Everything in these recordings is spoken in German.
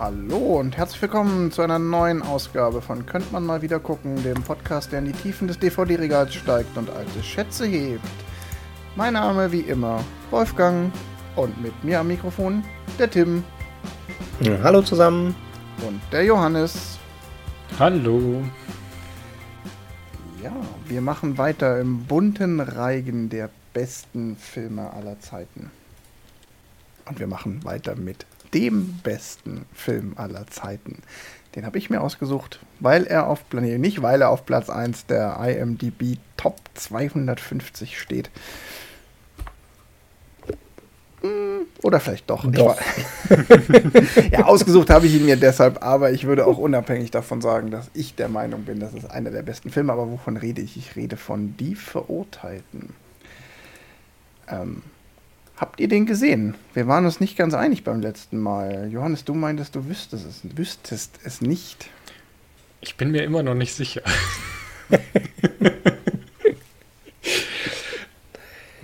Hallo und herzlich willkommen zu einer neuen Ausgabe von Könnt man mal wieder gucken, dem Podcast, der in die Tiefen des DVD-Regals steigt und alte Schätze hebt. Mein Name wie immer Wolfgang und mit mir am Mikrofon der Tim. Ja, hallo zusammen. Und der Johannes. Hallo. Ja, wir machen weiter im bunten Reigen der besten Filme aller Zeiten. Und wir machen weiter mit dem besten Film aller Zeiten. Den habe ich mir ausgesucht, weil er auf nee, nicht weil er auf Platz 1 der IMDb Top 250 steht. Hm, oder vielleicht doch. doch. ja, ausgesucht habe ich ihn mir deshalb, aber ich würde auch unabhängig davon sagen, dass ich der Meinung bin, das ist einer der besten Filme. Aber wovon rede ich? Ich rede von Die Verurteilten. Ähm, Habt ihr den gesehen? Wir waren uns nicht ganz einig beim letzten Mal. Johannes, du meintest, du wüsstest es, wüsstest es nicht. Ich bin mir immer noch nicht sicher.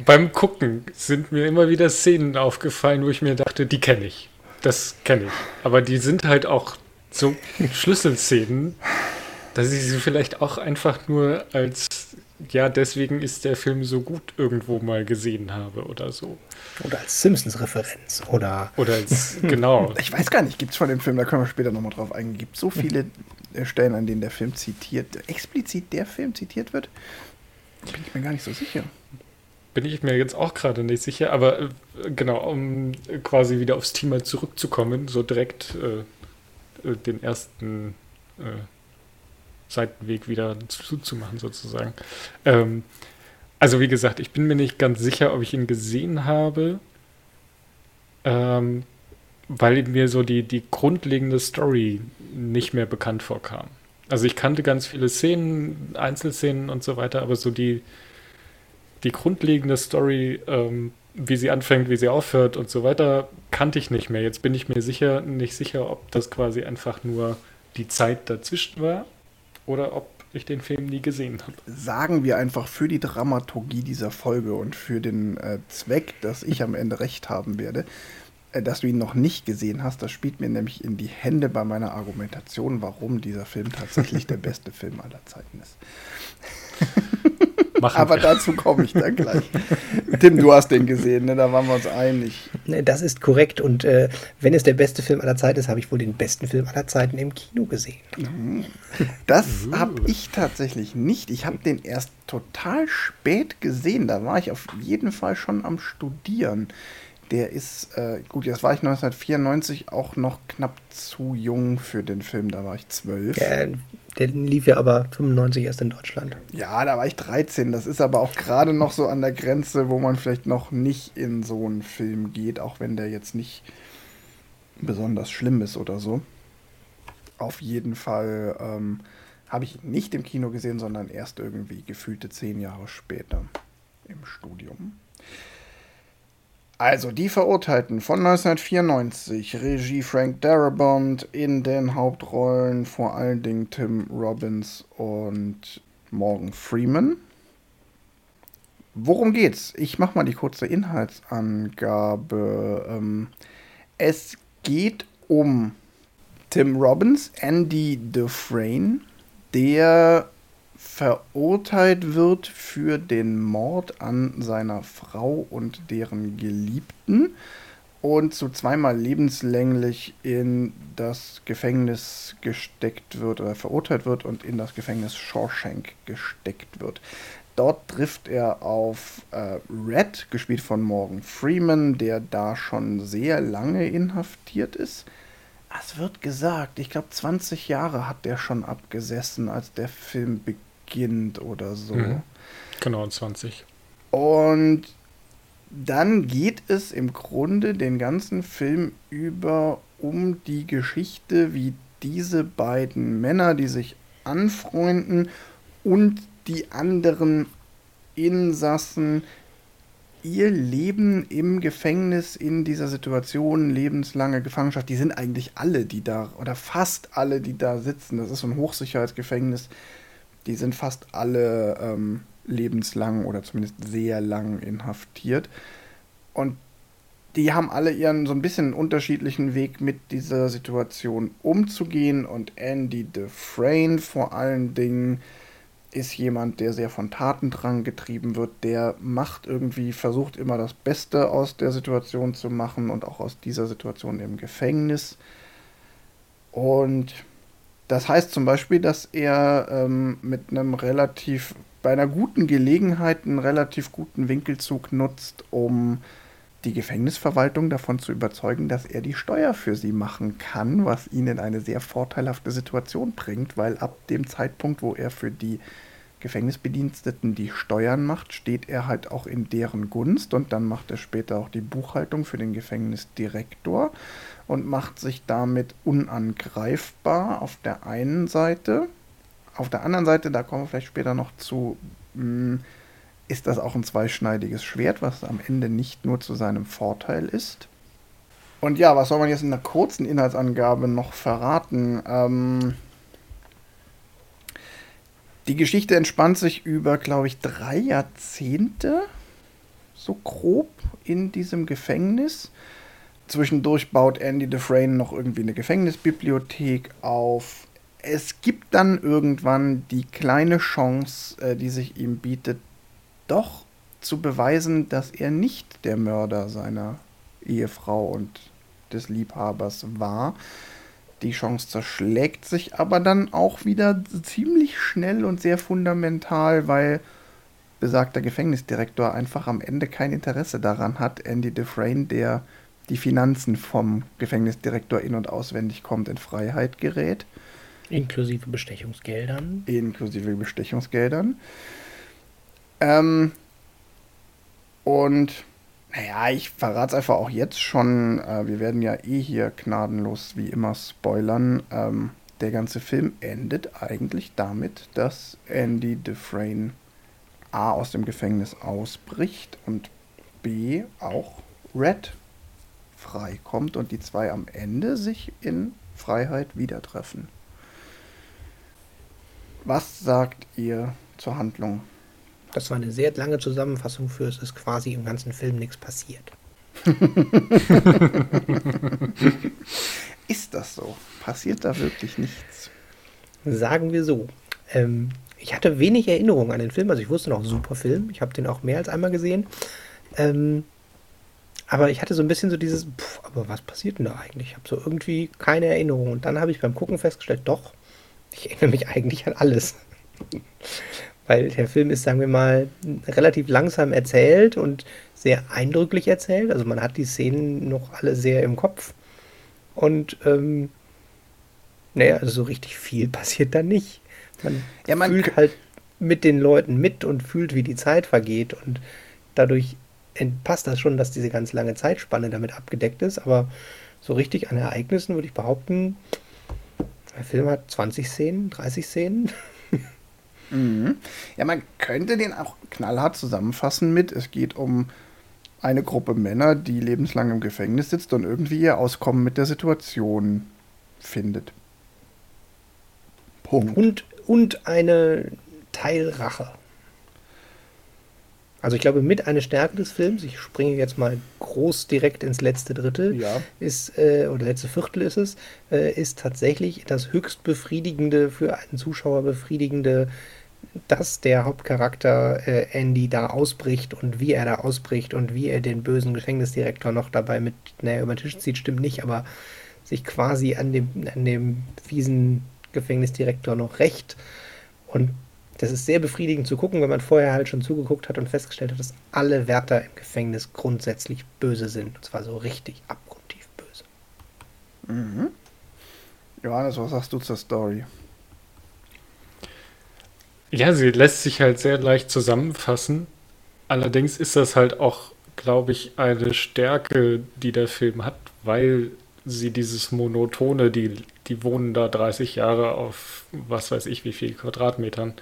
beim Gucken sind mir immer wieder Szenen aufgefallen, wo ich mir dachte, die kenne ich. Das kenne ich. Aber die sind halt auch so Schlüsselszenen, dass ich sie vielleicht auch einfach nur als ja, deswegen ist der Film so gut irgendwo mal gesehen habe oder so. Oder als Simpsons-Referenz oder. Oder als, genau. Ich weiß gar nicht, gibt es von dem Film, da können wir später nochmal drauf eingehen, gibt es so viele äh, Stellen, an denen der Film zitiert, explizit der Film zitiert wird? Bin ich mir gar nicht so sicher. Bin ich mir jetzt auch gerade nicht sicher, aber äh, genau, um quasi wieder aufs Thema zurückzukommen, so direkt äh, äh den ersten äh, Seitenweg wieder zuzumachen, sozusagen. Ähm, also wie gesagt, ich bin mir nicht ganz sicher, ob ich ihn gesehen habe, ähm, weil mir so die, die grundlegende Story nicht mehr bekannt vorkam. Also ich kannte ganz viele Szenen, Einzelszenen und so weiter, aber so die, die grundlegende Story, ähm, wie sie anfängt, wie sie aufhört und so weiter, kannte ich nicht mehr. Jetzt bin ich mir sicher nicht sicher, ob das quasi einfach nur die Zeit dazwischen war oder ob ich den Film nie gesehen habe. Sagen wir einfach für die Dramaturgie dieser Folge und für den äh, Zweck, dass ich am Ende recht haben werde, äh, dass du ihn noch nicht gesehen hast. Das spielt mir nämlich in die Hände bei meiner Argumentation, warum dieser Film tatsächlich der beste Film aller Zeiten ist. Machen Aber dazu komme ich dann gleich. Tim, du hast den gesehen, ne? da waren wir uns einig. Ne, das ist korrekt. Und äh, wenn es der beste Film aller Zeiten ist, habe ich wohl den besten Film aller Zeiten im Kino gesehen. Das habe ich tatsächlich nicht. Ich habe den erst total spät gesehen. Da war ich auf jeden Fall schon am Studieren. Der ist, äh, gut, jetzt war ich 1994 auch noch knapp zu jung für den Film, da war ich zwölf. Ja, der lief ja aber 95 erst in Deutschland. Ja, da war ich 13. Das ist aber auch gerade noch so an der Grenze, wo man vielleicht noch nicht in so einen Film geht, auch wenn der jetzt nicht besonders schlimm ist oder so. Auf jeden Fall ähm, habe ich ihn nicht im Kino gesehen, sondern erst irgendwie gefühlte zehn Jahre später im Studium. Also die Verurteilten von 1994, Regie Frank Darabont, in den Hauptrollen vor allen Dingen Tim Robbins und Morgan Freeman. Worum geht's? Ich mache mal die kurze Inhaltsangabe. Ähm, es geht um Tim Robbins, Andy Dufresne, der verurteilt wird für den Mord an seiner Frau und deren Geliebten und zu zweimal lebenslänglich in das Gefängnis gesteckt wird oder verurteilt wird und in das Gefängnis Shawshank gesteckt wird. Dort trifft er auf äh, Red, gespielt von Morgan Freeman, der da schon sehr lange inhaftiert ist. Es wird gesagt, ich glaube 20 Jahre hat der schon abgesessen, als der Film beginnt beginnt oder so. Mhm. Genau, 20. Und dann geht es im Grunde den ganzen Film über um die Geschichte, wie diese beiden Männer, die sich anfreunden und die anderen Insassen ihr Leben im Gefängnis in dieser Situation, lebenslange Gefangenschaft, die sind eigentlich alle, die da, oder fast alle, die da sitzen. Das ist so ein Hochsicherheitsgefängnis die sind fast alle ähm, lebenslang oder zumindest sehr lang inhaftiert. Und die haben alle ihren so ein bisschen unterschiedlichen Weg mit dieser Situation umzugehen und Andy Dufresne vor allen Dingen ist jemand, der sehr von Tatendrang getrieben wird, der macht irgendwie, versucht immer das Beste aus der Situation zu machen und auch aus dieser Situation im Gefängnis. Und das heißt zum Beispiel, dass er ähm, mit einem relativ, bei einer guten Gelegenheit einen relativ guten Winkelzug nutzt, um die Gefängnisverwaltung davon zu überzeugen, dass er die Steuer für sie machen kann, was ihn in eine sehr vorteilhafte Situation bringt, weil ab dem Zeitpunkt, wo er für die Gefängnisbediensteten die Steuern macht, steht er halt auch in deren Gunst und dann macht er später auch die Buchhaltung für den Gefängnisdirektor und macht sich damit unangreifbar auf der einen Seite. Auf der anderen Seite, da kommen wir vielleicht später noch zu, hm, ist das auch ein zweischneidiges Schwert, was am Ende nicht nur zu seinem Vorteil ist. Und ja, was soll man jetzt in einer kurzen Inhaltsangabe noch verraten? Ähm, die Geschichte entspannt sich über, glaube ich, drei Jahrzehnte, so grob, in diesem Gefängnis. Zwischendurch baut Andy Dufresne noch irgendwie eine Gefängnisbibliothek auf. Es gibt dann irgendwann die kleine Chance, äh, die sich ihm bietet, doch zu beweisen, dass er nicht der Mörder seiner Ehefrau und des Liebhabers war. Die Chance zerschlägt sich aber dann auch wieder ziemlich schnell und sehr fundamental, weil besagter Gefängnisdirektor einfach am Ende kein Interesse daran hat, Andy Dufresne, der die Finanzen vom Gefängnisdirektor in- und auswendig kommt, in Freiheit gerät. Inklusive Bestechungsgeldern. Inklusive Bestechungsgeldern. Ähm, und naja, ich verrate es einfach auch jetzt schon. Äh, wir werden ja eh hier gnadenlos wie immer spoilern. Ähm, der ganze Film endet eigentlich damit, dass Andy Dufresne A aus dem Gefängnis ausbricht und B auch Red freikommt und die zwei am Ende sich in Freiheit wieder treffen. Was sagt ihr zur Handlung? Das war eine sehr lange Zusammenfassung für es ist quasi im ganzen Film nichts passiert. ist das so? Passiert da wirklich nichts? Sagen wir so. Ähm, ich hatte wenig Erinnerung an den Film, also ich wusste noch super Film. Ich habe den auch mehr als einmal gesehen. Ähm, aber ich hatte so ein bisschen so dieses, pff, aber was passiert denn da eigentlich? Ich habe so irgendwie keine Erinnerung. Und dann habe ich beim Gucken festgestellt, doch, ich erinnere mich eigentlich an alles. Weil der Film ist, sagen wir mal, relativ langsam erzählt und sehr eindrücklich erzählt. Also man hat die Szenen noch alle sehr im Kopf. Und ähm, naja, also so richtig viel passiert da nicht. Man, ja, man fühlt halt mit den Leuten mit und fühlt, wie die Zeit vergeht. Und dadurch passt das schon, dass diese ganz lange Zeitspanne damit abgedeckt ist. Aber so richtig an Ereignissen würde ich behaupten, der Film hat 20 Szenen, 30 Szenen. Mhm. Ja, man könnte den auch knallhart zusammenfassen mit, es geht um eine Gruppe Männer, die lebenslang im Gefängnis sitzt und irgendwie ihr Auskommen mit der Situation findet. Punkt. Und, und eine Teilrache. Also ich glaube, mit einer Stärke des Films, ich springe jetzt mal groß direkt ins letzte Drittel, ja. ist, äh, oder letzte Viertel ist es, äh, ist tatsächlich das höchst befriedigende, für einen Zuschauer befriedigende dass der Hauptcharakter äh, Andy da ausbricht und wie er da ausbricht und wie er den bösen Gefängnisdirektor noch dabei mit, naja, über den Tisch zieht, stimmt nicht, aber sich quasi an dem, an dem fiesen Gefängnisdirektor noch rächt. Und das ist sehr befriedigend zu gucken, wenn man vorher halt schon zugeguckt hat und festgestellt hat, dass alle Wärter im Gefängnis grundsätzlich böse sind. Und zwar so richtig abgrundtief böse. Mhm. Johannes, was sagst du zur Story? Ja, sie lässt sich halt sehr leicht zusammenfassen. Allerdings ist das halt auch, glaube ich, eine Stärke, die der Film hat, weil sie dieses Monotone, die, die wohnen da 30 Jahre auf was weiß ich wie viel Quadratmetern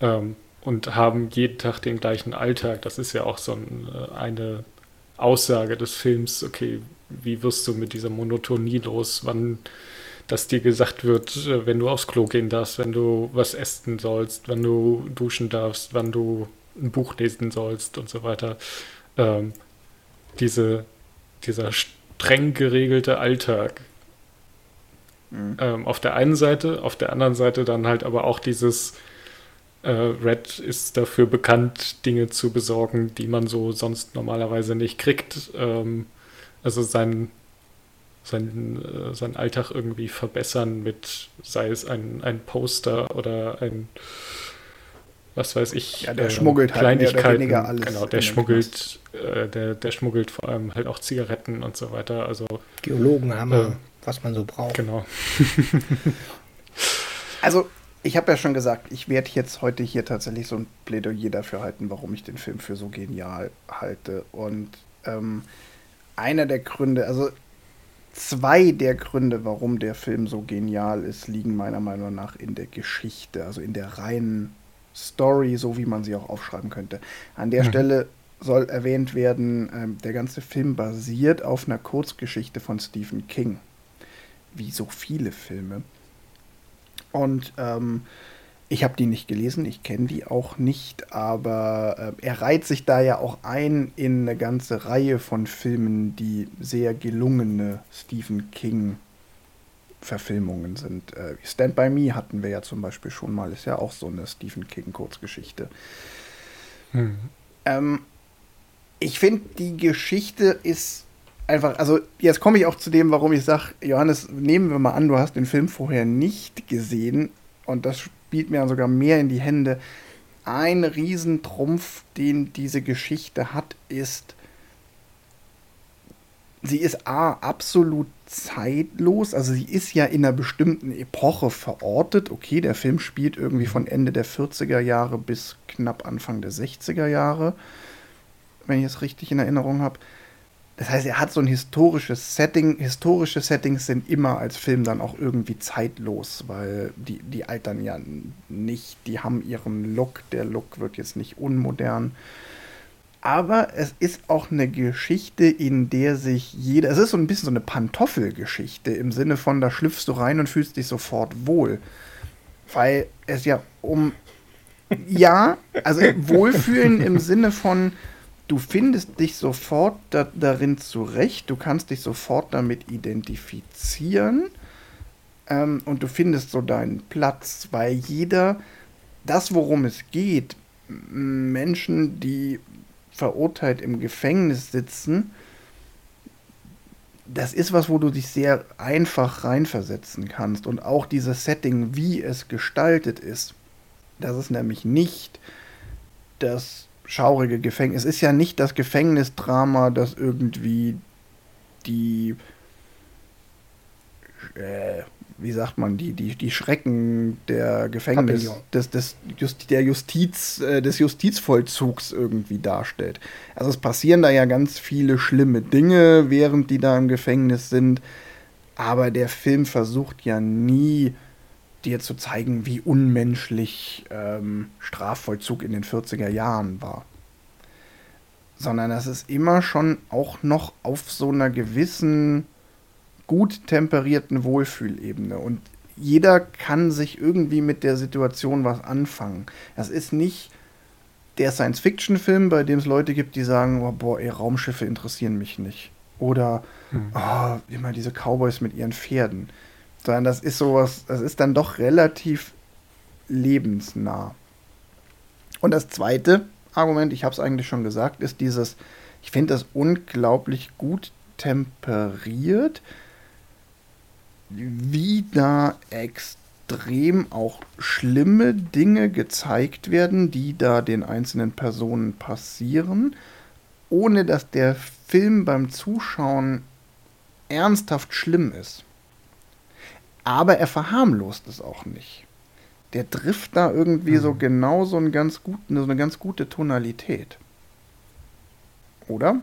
ähm, und haben jeden Tag den gleichen Alltag. Das ist ja auch so ein, äh, eine Aussage des Films, okay, wie wirst du mit dieser Monotonie los? Wann dass dir gesagt wird, äh, wenn du aufs Klo gehen darfst, wenn du was essen sollst, wenn du duschen darfst, wann du ein Buch lesen sollst und so weiter. Ähm, diese dieser streng geregelte Alltag. Mhm. Ähm, auf der einen Seite, auf der anderen Seite dann halt aber auch dieses äh, Red ist dafür bekannt, Dinge zu besorgen, die man so sonst normalerweise nicht kriegt. Ähm, also sein, sein, äh, sein Alltag irgendwie verbessern mit, sei es ein, ein Poster oder ein was weiß ich, ja, der äh, schmuggelt halt Kleinigkeiten. alles. Genau, der schmuggelt, äh, der, der schmuggelt vor allem halt auch Zigaretten und so weiter. Also Geologenhammer, äh, was man so braucht. Genau. also ich habe ja schon gesagt, ich werde jetzt heute hier tatsächlich so ein Plädoyer dafür halten, warum ich den Film für so genial halte. Und ähm, einer der Gründe, also zwei der Gründe, warum der Film so genial ist, liegen meiner Meinung nach in der Geschichte, also in der reinen Story, so wie man sie auch aufschreiben könnte. An der mhm. Stelle soll erwähnt werden, ähm, der ganze Film basiert auf einer Kurzgeschichte von Stephen King. Wie so viele Filme. Und ähm, ich habe die nicht gelesen, ich kenne die auch nicht, aber äh, er reiht sich da ja auch ein in eine ganze Reihe von Filmen, die sehr gelungene Stephen King Verfilmungen sind. Äh, Stand By Me hatten wir ja zum Beispiel schon mal, ist ja auch so eine Stephen King Kurzgeschichte. Hm. Ähm, ich finde, die Geschichte ist einfach, also jetzt komme ich auch zu dem, warum ich sage, Johannes, nehmen wir mal an, du hast den Film vorher nicht gesehen und das spielt mir sogar mehr in die Hände. Ein Riesentrumpf, den diese Geschichte hat, ist, sie ist A, absolut zeitlos. Also sie ist ja in einer bestimmten Epoche verortet. Okay, der Film spielt irgendwie von Ende der 40er Jahre bis knapp Anfang der 60er Jahre, wenn ich es richtig in Erinnerung habe. Das heißt, er hat so ein historisches Setting. Historische Settings sind immer als Film dann auch irgendwie zeitlos, weil die, die altern ja nicht, die haben ihren Look. Der Look wird jetzt nicht unmodern. Aber es ist auch eine Geschichte, in der sich jeder. Es ist so ein bisschen so eine Pantoffelgeschichte im Sinne von, da schlüpfst du rein und fühlst dich sofort wohl. Weil es ja um. Ja, also Wohlfühlen im Sinne von, du findest dich sofort da, darin zurecht, du kannst dich sofort damit identifizieren ähm, und du findest so deinen Platz, weil jeder, das worum es geht, Menschen, die verurteilt im Gefängnis sitzen, das ist was, wo du dich sehr einfach reinversetzen kannst. Und auch dieses Setting, wie es gestaltet ist, das ist nämlich nicht das schaurige Gefängnis. Es ist ja nicht das Gefängnisdrama, das irgendwie die äh, wie sagt man, die, die, die Schrecken der Gefängnis, des, des, Just, der Justiz, äh, des Justizvollzugs irgendwie darstellt. Also es passieren da ja ganz viele schlimme Dinge, während die da im Gefängnis sind. Aber der Film versucht ja nie, dir zu zeigen, wie unmenschlich ähm, Strafvollzug in den 40er Jahren war. Sondern das ist immer schon auch noch auf so einer gewissen gut temperierten Wohlfühlebene. Und jeder kann sich irgendwie mit der Situation was anfangen. Das ist nicht der Science-Fiction-Film, bei dem es Leute gibt, die sagen, oh, boah, ey, Raumschiffe interessieren mich nicht. Oder hm. oh, immer diese Cowboys mit ihren Pferden. Sondern das ist sowas, das ist dann doch relativ lebensnah. Und das zweite Argument, ich habe es eigentlich schon gesagt, ist dieses, ich finde das unglaublich gut temperiert wie da extrem auch schlimme Dinge gezeigt werden, die da den einzelnen Personen passieren, ohne dass der Film beim Zuschauen ernsthaft schlimm ist. Aber er verharmlost es auch nicht. Der trifft da irgendwie mhm. so genau so, einen ganz guten, so eine ganz gute Tonalität. Oder?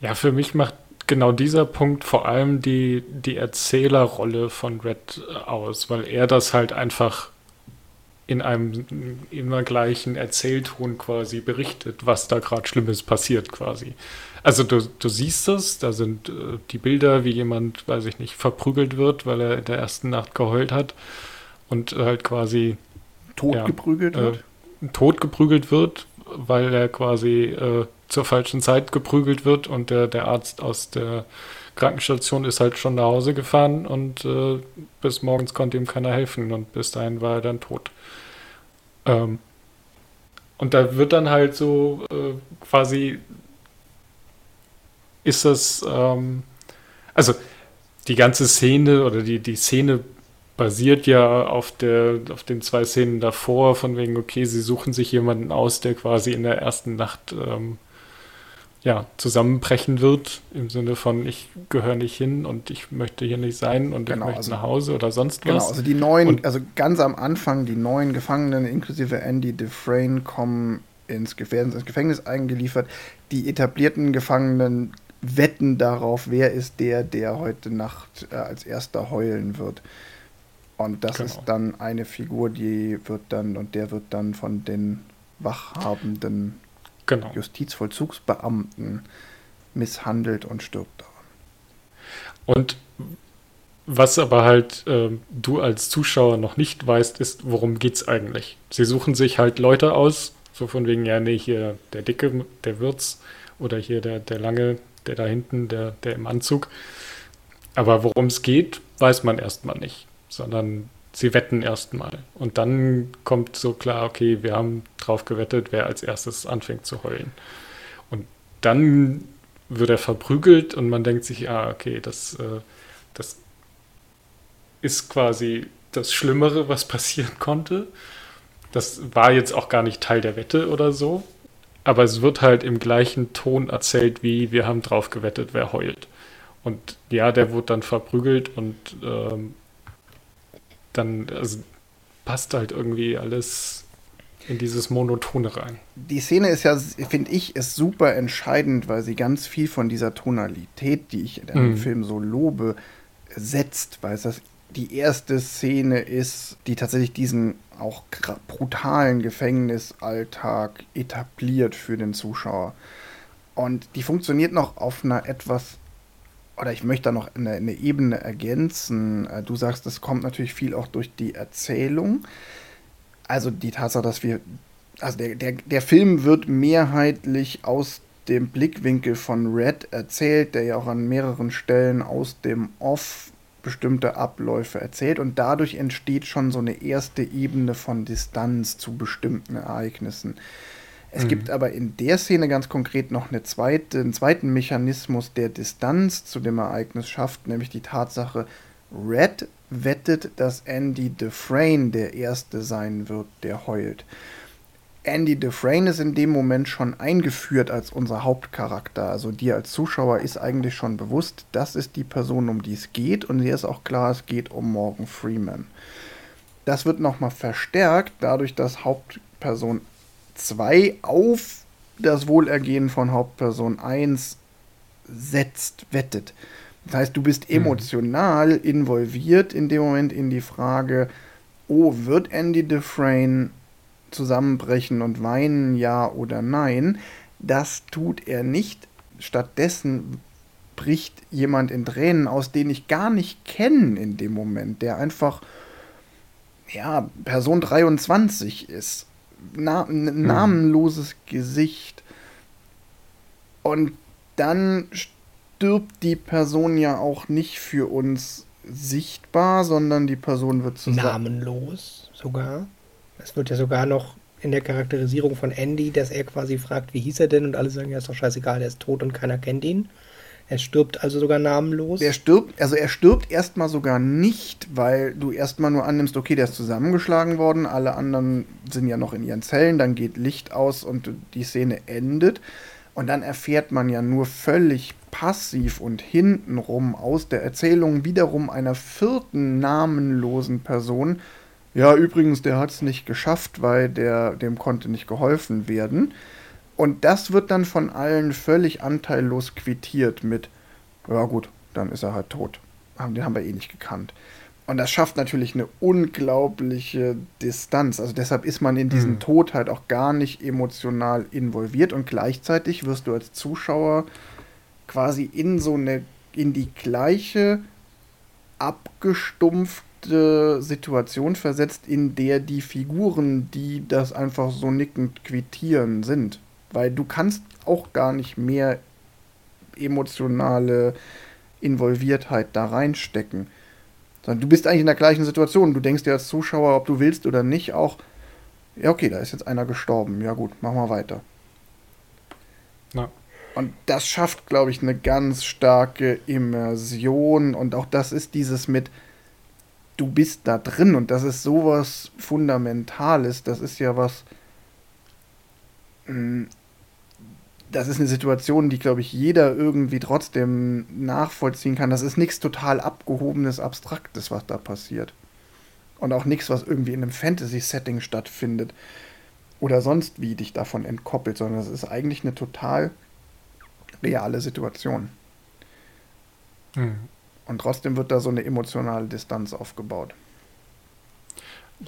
Ja, für mich macht genau dieser Punkt vor allem die, die Erzählerrolle von Red aus, weil er das halt einfach in einem immer gleichen Erzählton quasi berichtet, was da gerade Schlimmes passiert quasi. Also du, du siehst es, da sind äh, die Bilder, wie jemand, weiß ich nicht, verprügelt wird, weil er in der ersten Nacht geheult hat und halt quasi totgeprügelt ja, äh, wird. Totgeprügelt wird, weil er quasi äh, zur falschen Zeit geprügelt wird und der, der Arzt aus der Krankenstation ist halt schon nach Hause gefahren und äh, bis morgens konnte ihm keiner helfen und bis dahin war er dann tot. Ähm, und da wird dann halt so äh, quasi ist das, ähm, also die ganze Szene oder die, die Szene basiert ja auf, der, auf den zwei Szenen davor, von wegen, okay, sie suchen sich jemanden aus, der quasi in der ersten Nacht ähm, ja, zusammenbrechen wird, im Sinne von, ich gehöre nicht hin und ich möchte hier nicht sein und genau, ich möchte also, nach Hause oder sonst genau, was. Genau, also die neuen, und, also ganz am Anfang, die neuen Gefangenen, inklusive Andy Dufresne, kommen ins Gefängnis, ins Gefängnis eingeliefert. Die etablierten Gefangenen wetten darauf, wer ist der, der heute Nacht äh, als erster heulen wird. Und das genau. ist dann eine Figur, die wird dann, und der wird dann von den wachhabenden genau. Justizvollzugsbeamten misshandelt und stirbt daran. Und was aber halt äh, du als Zuschauer noch nicht weißt, ist, worum geht's eigentlich? Sie suchen sich halt Leute aus, so von wegen, ja, nee, hier der Dicke, der Wirtz oder hier der, der Lange, der da hinten, der, der im Anzug. Aber worum es geht, weiß man erstmal nicht, sondern sie wetten erstmal. Und dann kommt so klar, okay, wir haben drauf gewettet, wer als erstes anfängt zu heulen. Und dann wird er verprügelt und man denkt sich, ja, okay, das, äh, das ist quasi das Schlimmere, was passieren konnte. Das war jetzt auch gar nicht Teil der Wette oder so. Aber es wird halt im gleichen Ton erzählt, wie wir haben drauf gewettet, wer heult. Und ja, der wurde dann verprügelt und ähm, dann also, passt halt irgendwie alles in dieses Monotone rein. Die Szene ist ja, finde ich, ist super entscheidend, weil sie ganz viel von dieser Tonalität, die ich in dem mhm. Film so lobe, setzt, weil es das die erste Szene ist, die tatsächlich diesen auch brutalen Gefängnisalltag etabliert für den Zuschauer. Und die funktioniert noch auf einer etwas oder ich möchte da noch eine, eine Ebene ergänzen. Äh, du sagst, das kommt natürlich viel auch durch die Erzählung. Also die Tatsache, dass wir, also der, der, der Film wird mehrheitlich aus dem Blickwinkel von Red erzählt, der ja auch an mehreren Stellen aus dem Off bestimmte Abläufe erzählt und dadurch entsteht schon so eine erste Ebene von Distanz zu bestimmten Ereignissen. Es mhm. gibt aber in der Szene ganz konkret noch eine zweite, einen zweiten Mechanismus, der Distanz zu dem Ereignis schafft, nämlich die Tatsache, Red wettet, dass Andy Dufresne der Erste sein wird, der heult. Andy Dufresne ist in dem Moment schon eingeführt als unser Hauptcharakter. Also dir als Zuschauer ist eigentlich schon bewusst, das ist die Person, um die es geht. Und dir ist auch klar, es geht um Morgan Freeman. Das wird nochmal verstärkt, dadurch, dass Hauptperson 2 auf das Wohlergehen von Hauptperson 1 setzt, wettet. Das heißt, du bist mhm. emotional involviert in dem Moment in die Frage, oh, wird Andy Dufresne zusammenbrechen und weinen, ja oder nein? Das tut er nicht. Stattdessen bricht jemand in Tränen aus, den ich gar nicht kenne in dem Moment, der einfach, ja, Person 23 ist na, hm. namenloses Gesicht. Und dann stirbt die Person ja auch nicht für uns sichtbar, sondern die Person wird zusammen. Namenlos sogar. Es wird ja sogar noch in der Charakterisierung von Andy, dass er quasi fragt, wie hieß er denn? Und alle sagen, ja, ist doch scheißegal, er ist tot und keiner kennt ihn. Er stirbt also sogar namenlos. Er stirbt, also er stirbt erstmal sogar nicht, weil du erstmal nur annimmst, okay, der ist zusammengeschlagen worden, alle anderen sind ja noch in ihren Zellen, dann geht Licht aus und die Szene endet. Und dann erfährt man ja nur völlig passiv und hintenrum aus der Erzählung wiederum einer vierten namenlosen Person. Ja, übrigens, der hat es nicht geschafft, weil der, dem konnte nicht geholfen werden. Und das wird dann von allen völlig anteillos quittiert mit, ja gut, dann ist er halt tot. Den haben wir eh nicht gekannt. Und das schafft natürlich eine unglaubliche Distanz. Also deshalb ist man in diesen mhm. Tod halt auch gar nicht emotional involviert und gleichzeitig wirst du als Zuschauer quasi in so eine, in die gleiche abgestumpfte Situation versetzt, in der die Figuren, die das einfach so nickend quittieren, sind weil du kannst auch gar nicht mehr emotionale Involviertheit da reinstecken. Sondern du bist eigentlich in der gleichen Situation. Du denkst dir als Zuschauer, ob du willst oder nicht, auch, ja, okay, da ist jetzt einer gestorben. Ja, gut, machen wir weiter. Ja. Und das schafft, glaube ich, eine ganz starke Immersion. Und auch das ist dieses mit, du bist da drin. Und das ist sowas Fundamentales. Das ist ja was. Hm, das ist eine Situation, die, glaube ich, jeder irgendwie trotzdem nachvollziehen kann. Das ist nichts total abgehobenes, abstraktes, was da passiert. Und auch nichts, was irgendwie in einem Fantasy-Setting stattfindet oder sonst wie dich davon entkoppelt, sondern das ist eigentlich eine total reale Situation. Hm. Und trotzdem wird da so eine emotionale Distanz aufgebaut.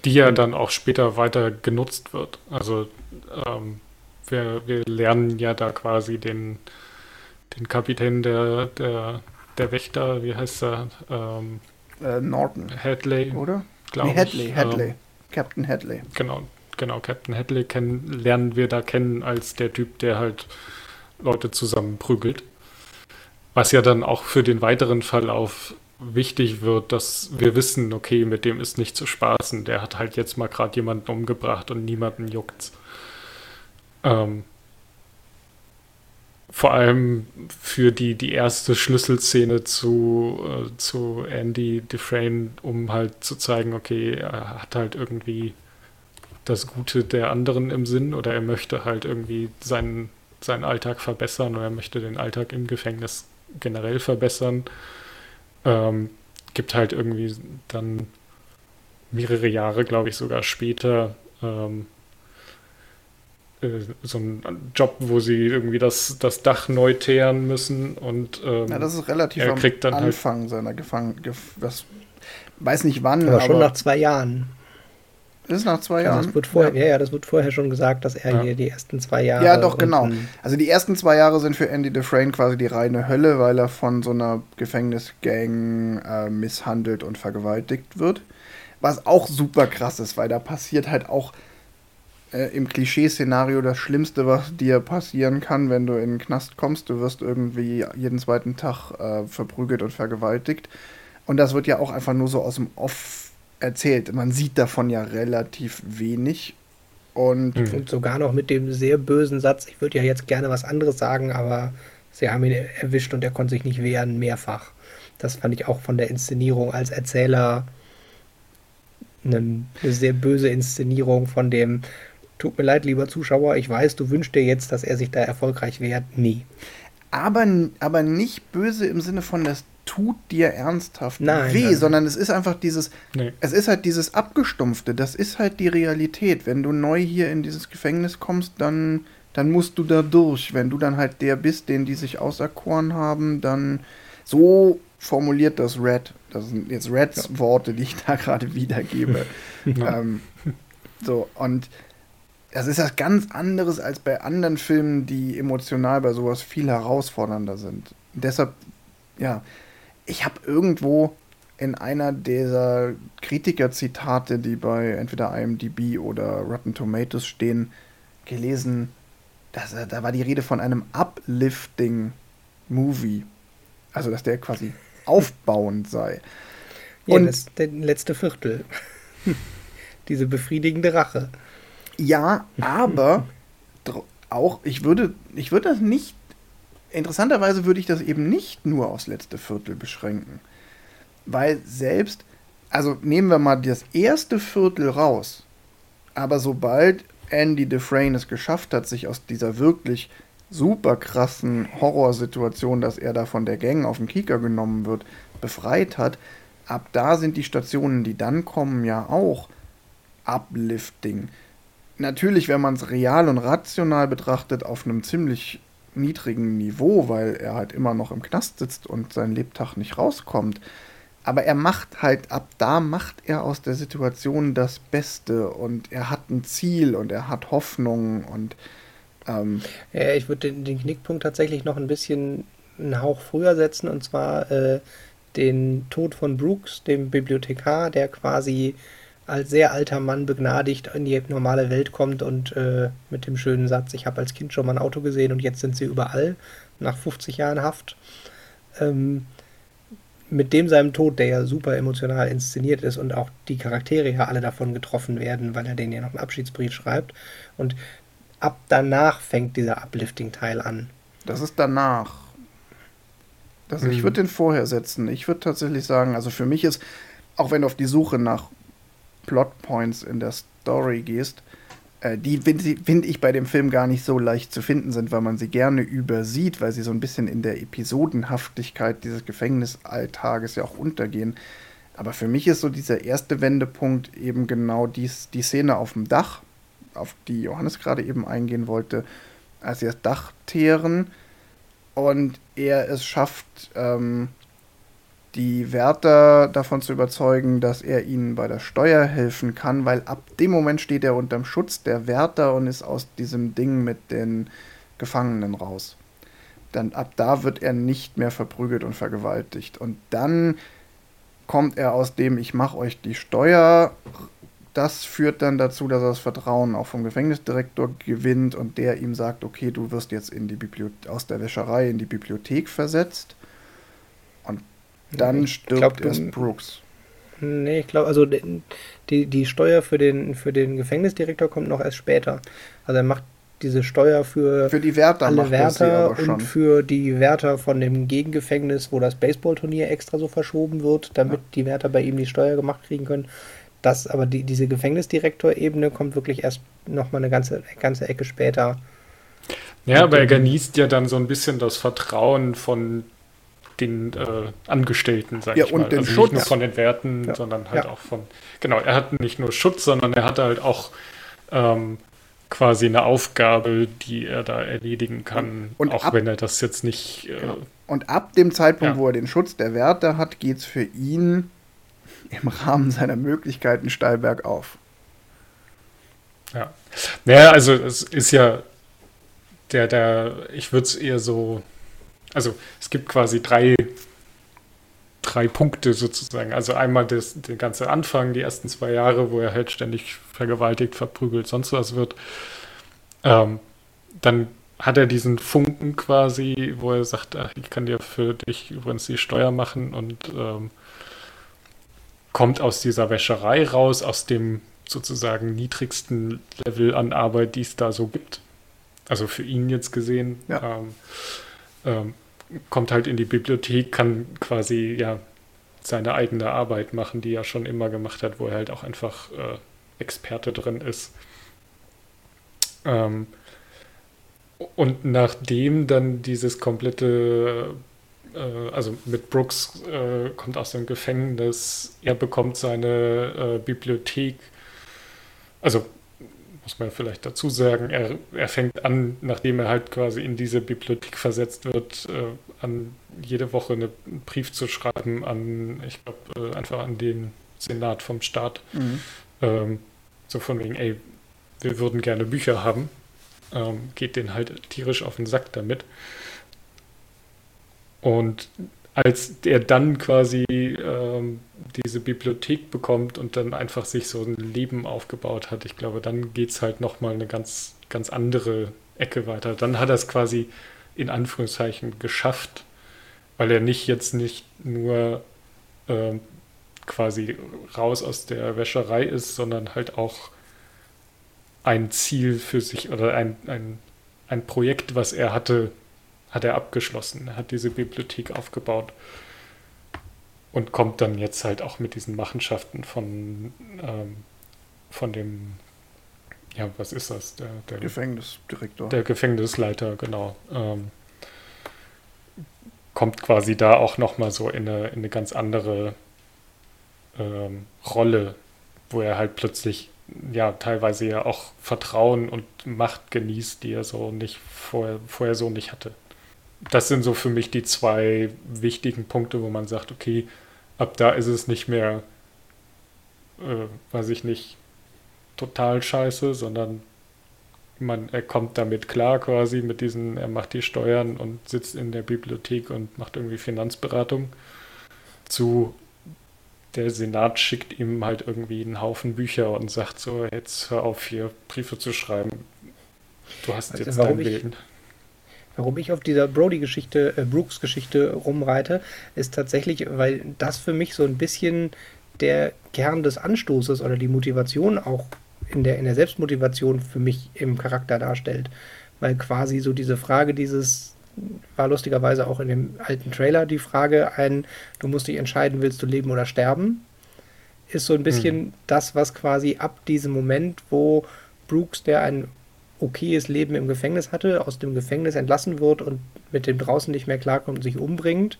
Die ja dann auch später weiter genutzt wird. Also ähm, wir, wir lernen ja da quasi den, den Kapitän der, der, der Wächter, wie heißt er? Ähm, Äh, Norton, Hadley, oder? Nee, Hadley, ich. Hadley. Ähm, Captain Hadley. genau, genau, Captain Hadley kennen, lernen wir da kennen als der Typ, der halt Leute zusammenprügelt. Was ja dann auch für den weiteren Verlauf wichtig wird, dass wir wissen, okay, mit dem ist nicht zu spaßen. Der hat halt jetzt mal gerade jemanden umgebracht und niemanden juckt's. Ähm, vor allem für die, die erste Schlüsselszene zu, äh, zu Andy Dufresne, um halt zu zeigen, okay, er hat halt irgendwie das Gute der anderen im Sinn oder er möchte halt irgendwie seinen, seinen Alltag verbessern oder er möchte den Alltag im Gefängnis generell verbessern. Ähm, gibt halt irgendwie dann mehrere Jahre, glaube ich, sogar später ähm, äh, so einen Job, wo sie irgendwie das, das Dach neu teeren müssen und ähm, Ja, das ist relativ er am kriegt dann halt- Anfang seiner Gefangen... Gef weiß nicht wann, Aber aber, schon nach zwei Jahren. Ist nach zwei Also Jahren. das wird vorher, ja. ja, das wird vorher schon gesagt, dass er Ja. hier die ersten zwei Jahre. Ja, doch, genau. Also die ersten zwei Jahre sind für Andy Dufresne quasi die reine Hölle, weil er von so einer Gefängnisgang äh, misshandelt und vergewaltigt wird. Was auch super krass ist, weil da passiert halt auch äh, im Klischee-Szenario das Schlimmste, was dir passieren kann, wenn du in den Knast kommst. Du wirst irgendwie jeden zweiten Tag äh, verprügelt und vergewaltigt. Und das wird ja auch einfach nur so aus dem Off erzählt. Man sieht davon ja relativ wenig. Und Hm. Und sogar noch mit dem sehr bösen Satz, ich würde ja jetzt gerne was anderes sagen, aber sie haben ihn erwischt und er konnte sich nicht wehren, mehrfach. Das fand ich auch von der Inszenierung als Erzähler eine sehr böse Inszenierung von dem, tut mir leid, lieber Zuschauer, ich weiß, du wünschst dir jetzt, dass er sich da erfolgreich wehrt. Nee. aber, aber nicht böse im Sinne von, das tut dir ernsthaft Nein, weh, nein, sondern es ist einfach dieses, nee. es ist halt dieses Abgestumpfte, das ist halt die Realität. Wenn du neu hier in dieses Gefängnis kommst, dann, dann musst du da durch. Wenn du dann halt der bist, den die sich auserkoren haben, dann so formuliert das Red. Das sind jetzt Reds Worte, die ich da gerade wiedergebe. Ja. ähm, so, und das ist was ganz anderes als bei anderen Filmen, die emotional bei sowas viel herausfordernder sind. deshalb, ja, ich habe irgendwo in einer dieser Kritiker-Zitate, die bei entweder IMDb oder Rotten Tomatoes stehen, gelesen, dass, äh, da war die Rede von einem Uplifting-Movie. Also, dass der quasi aufbauend sei. Ja, Und- das der letzte Viertel. Diese befriedigende Rache. Ja, aber auch, ich würde, ich würde das nicht, interessanterweise würde ich das eben nicht nur aufs letzte Viertel beschränken. Weil selbst, also nehmen wir mal das erste Viertel raus, aber sobald Andy Dufresne es geschafft hat, sich aus dieser wirklich super krassen Horrorsituation, dass er da von der Gang auf den Kieker genommen wird, befreit hat, ab da sind die Stationen, die dann kommen, ja auch uplifting natürlich, wenn man es real und rational betrachtet, auf einem ziemlich niedrigen Niveau, weil er halt immer noch im Knast sitzt und sein Lebtag nicht rauskommt. Aber er macht halt, ab da macht er aus der Situation das Beste und er hat ein Ziel und er hat Hoffnung und ähm, Ja, ich würde den, den Knickpunkt tatsächlich noch ein bisschen einen Hauch früher setzen und zwar äh, den Tod von Brooks, dem Bibliothekar, der quasi als sehr alter Mann begnadigt in die normale Welt kommt und äh, mit dem schönen Satz, ich habe als Kind schon mal ein Auto gesehen und jetzt sind sie überall, nach 50 Jahren Haft. Ähm, mit dem seinem Tod, der ja super emotional inszeniert ist und auch die Charaktere ja alle davon getroffen werden, weil er denen ja noch einen Abschiedsbrief schreibt. Und ab danach fängt dieser Uplifting-Teil an. Das ist danach. Also mhm. ich würde den vorher setzen. Ich würde tatsächlich sagen, also für mich ist, auch wenn du auf die Suche nach Plotpoints in der Story gehst, äh, die finde find ich bei dem Film gar nicht so leicht zu finden sind, weil man sie gerne übersieht, weil sie so ein bisschen in der Episodenhaftigkeit dieses Gefängnisalltages ja auch untergehen. Aber für mich ist so dieser erste Wendepunkt eben genau dies, die Szene auf dem Dach, auf die Johannes gerade eben eingehen wollte, als sie das Dach teeren und er es schafft, ähm, die Wärter davon zu überzeugen, dass er ihnen bei der Steuer helfen kann, weil ab dem Moment steht er unterm Schutz der Wärter und ist aus diesem Ding mit den Gefangenen raus. Dann ab da wird er nicht mehr verprügelt und vergewaltigt. Und dann kommt er aus dem Ich mache euch die Steuer. Das führt dann dazu, dass er das Vertrauen auch vom Gefängnisdirektor gewinnt und der ihm sagt, okay, du wirst jetzt in die aus der Wäscherei in die Bibliothek versetzt. Dann stirbt glaub, erst Brooks. Nee, ich glaube, also die, die Steuer für den, für den Gefängnisdirektor kommt noch erst später. Also er macht diese Steuer für, für die Wärter alle Wärter und für die Wärter von dem Gegengefängnis, wo das Baseballturnier extra so verschoben wird, damit ja. die Wärter bei ihm die Steuer gemacht kriegen können. Das, aber die, diese Gefängnisdirektor-Ebene kommt wirklich erst nochmal eine ganze, ganze Ecke später. Ja, aber er genießt ja dann so ein bisschen das Vertrauen von den äh, Angestellten, sag ja, ich und mal. Den also Schutz. nicht nur von den Werten, ja. sondern halt ja. auch von. Genau, er hat nicht nur Schutz, sondern er hatte halt auch ähm, quasi eine Aufgabe, die er da erledigen kann, und, und auch ab, wenn er das jetzt nicht. Äh, genau. Und ab dem Zeitpunkt, wo er den Schutz der Werte hat, geht es für ihn im Rahmen seiner Möglichkeiten steil bergauf. Ja. Naja, also es ist ja der, der, ich würde es eher so also es gibt quasi drei, drei Punkte sozusagen. Also einmal das, der ganze Anfang, die ersten zwei Jahre, wo er halt ständig vergewaltigt, verprügelt, sonst was wird. Ähm, dann hat er diesen Funken quasi, wo er sagt, ach, ich kann dir für dich übrigens die Steuer machen und ähm, kommt aus dieser Wäscherei raus, aus dem sozusagen niedrigsten Level an Arbeit, die es da so gibt. Also für ihn jetzt gesehen. Ja. Ähm, ähm, kommt halt in die Bibliothek, kann quasi ja seine eigene Arbeit machen, die er schon immer gemacht hat, wo er halt auch einfach äh, Experte drin ist. Ähm, und nachdem dann dieses komplette, äh, also mit Brooks äh, kommt aus dem Gefängnis, er bekommt seine äh, Bibliothek, also muss man vielleicht dazu sagen, er, er fängt an, nachdem er halt quasi in diese Bibliothek versetzt wird, äh, an jede Woche eine, einen Brief zu schreiben an, ich glaube, äh, einfach an den Senat vom Staat. Mhm. Ähm, so von wegen, ey, wir würden gerne Bücher haben. Ähm, geht den halt tierisch auf den Sack damit. Und als er dann quasi ähm, diese Bibliothek bekommt und dann einfach sich so ein Leben aufgebaut hat, ich glaube, dann geht es halt nochmal eine ganz, ganz andere Ecke weiter. Dann hat er es quasi in Anführungszeichen geschafft, weil er nicht jetzt nicht nur äh, quasi raus aus der Wäscherei ist, sondern halt auch ein Ziel für sich oder ein, ein, ein Projekt, was er hatte, hat er abgeschlossen. Hat diese Bibliothek aufgebaut und kommt dann jetzt halt auch mit diesen Machenschaften von, ähm, von dem, ja, was ist das? Der, der Gefängnisdirektor. Der Gefängnisleiter, genau. Ähm, kommt quasi da auch nochmal so in eine, in eine ganz andere ähm, Rolle, wo er halt plötzlich ja teilweise ja auch Vertrauen und Macht genießt, die er so nicht vorher, vorher so nicht hatte das sind so für mich die zwei wichtigen Punkte, wo man sagt, okay, ab da ist es nicht mehr, äh, weiß ich nicht, total scheiße, sondern man, er kommt damit klar quasi mit diesen, er macht die Steuern und sitzt in der Bibliothek und macht irgendwie Finanzberatung zu der Senat schickt ihm halt irgendwie einen Haufen Bücher und sagt so, jetzt hör auf hier Briefe zu schreiben. Du hast also jetzt dein Leben. Warum ich auf dieser Brody-Geschichte, äh, Brooks-Geschichte rumreite, ist tatsächlich, weil das für mich so ein bisschen der Kern des Anstoßes oder die Motivation auch in der, in der Selbstmotivation für mich im Charakter darstellt. Weil quasi so diese Frage dieses, war lustigerweise auch in dem alten Trailer die Frage ein, du musst dich entscheiden, willst du leben oder sterben, ist so ein bisschen hm. das, was quasi ab diesem Moment, wo Brooks, der ein okayes Leben im Gefängnis hatte, aus dem Gefängnis entlassen wird und mit dem draußen nicht mehr klarkommt und sich umbringt,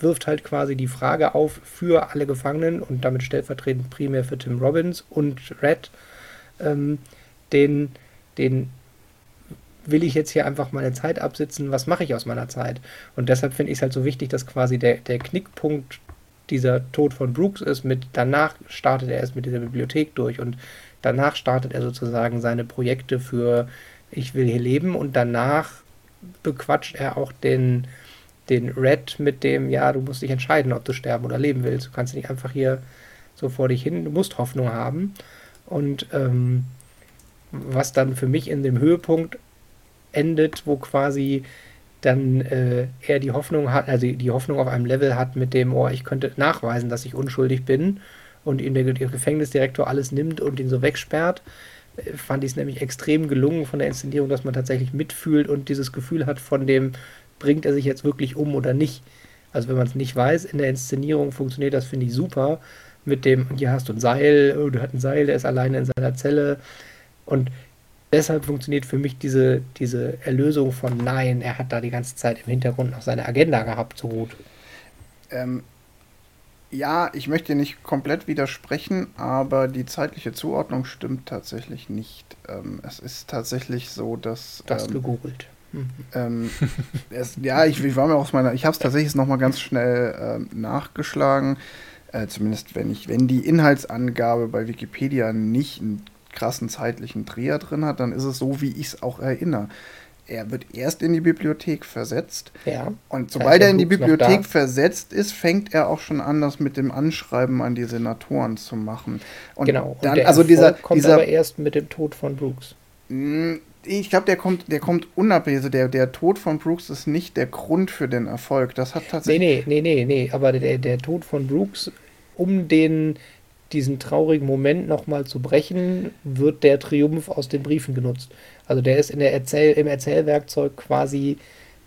wirft halt quasi die Frage auf für alle Gefangenen und damit stellvertretend primär für Tim Robbins und Red, ähm, den, den will ich jetzt hier einfach meine Zeit absitzen, was mache ich aus meiner Zeit? Und deshalb finde ich es halt so wichtig, dass quasi der, der Knickpunkt dieser Tod von Brooks ist, mit danach startet er erst mit dieser Bibliothek durch und danach startet er sozusagen seine Projekte für ich will hier leben und danach bequatscht er auch den, den Red mit dem, ja, du musst dich entscheiden, ob du sterben oder leben willst. Du kannst nicht einfach hier so vor dich hin, du musst Hoffnung haben. Und ähm, was dann für mich in dem Höhepunkt endet, wo quasi dann äh, er die Hoffnung hat, also die Hoffnung auf einem Level hat mit dem, oh, ich könnte nachweisen, dass ich unschuldig bin und der, der Gefängnisdirektor alles nimmt und ihn so wegsperrt, äh, fand ich es nämlich extrem gelungen von der Inszenierung, dass man tatsächlich mitfühlt und dieses Gefühl hat von dem, bringt er sich jetzt wirklich um oder nicht. Also wenn man es nicht weiß, in der Inszenierung funktioniert das, finde ich, super. Mit dem, hier hast du ein Seil, oh, du hast ein Seil, der ist alleine in seiner Zelle. Und deshalb funktioniert für mich diese, diese Erlösung von Nein, er hat da die ganze Zeit im Hintergrund noch seine Agenda gehabt, so gut. Ähm, ja, ich möchte nicht komplett widersprechen, aber die zeitliche Zuordnung stimmt tatsächlich nicht. Ähm, es ist tatsächlich so, dass. Das ähm, gegoogelt. Ähm, es, ja, ich, ich, war mir aus meiner. Ich habe es tatsächlich noch mal ganz schnell ähm, nachgeschlagen. Äh, zumindest wenn ich, wenn die Inhaltsangabe bei Wikipedia nicht einen krassen zeitlichen Dreher drin hat, dann ist es so, wie ich es auch erinnere. Er wird erst in die Bibliothek versetzt. Ja. Und sobald er in die Bibliothek versetzt ist, fängt er auch schon an, das mit dem Anschreiben an die Senatoren zu machen. Und genau. Und dann, der also dieser, kommt dieser, aber erst mit dem Tod von Brooks. Hm, ich glaube, der kommt, der kommt unabhängig. Also der, der Tod von Brooks ist nicht der Grund für den Erfolg. Das hat tatsächlich. Nee, nee, nee, nee, nee. Aber der, der Tod von Brooks, um den diesen traurigen Moment nochmal zu brechen, wird der Triumph aus den Briefen genutzt. Also der ist in der Erzähl im Erzählwerkzeug quasi,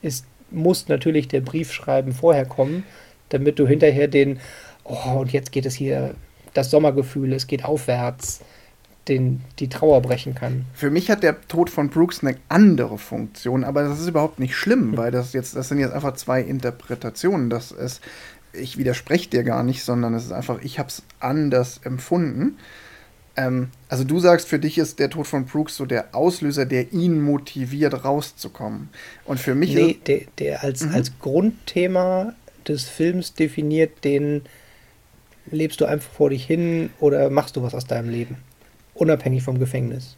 ist, muss natürlich der Briefschreiben vorher kommen, damit du hinterher den, oh, und jetzt geht es hier, das Sommergefühl, es geht aufwärts, den, die Trauer brechen kann. Für mich hat der Tod von Brooks eine andere Funktion, aber das ist überhaupt nicht schlimm, hm. weil das jetzt, das sind jetzt einfach zwei Interpretationen. Das ist, ich widerspreche dir gar nicht, sondern es ist einfach, ich habe es anders empfunden. Ähm, also du sagst, für dich ist der Tod von Brooks so der Auslöser, der ihn motiviert, rauszukommen. Und für mich nee, der, der als, mhm. als Grundthema des Films definiert, den lebst du einfach vor dich hin oder machst du was aus deinem Leben. Unabhängig vom Gefängnis.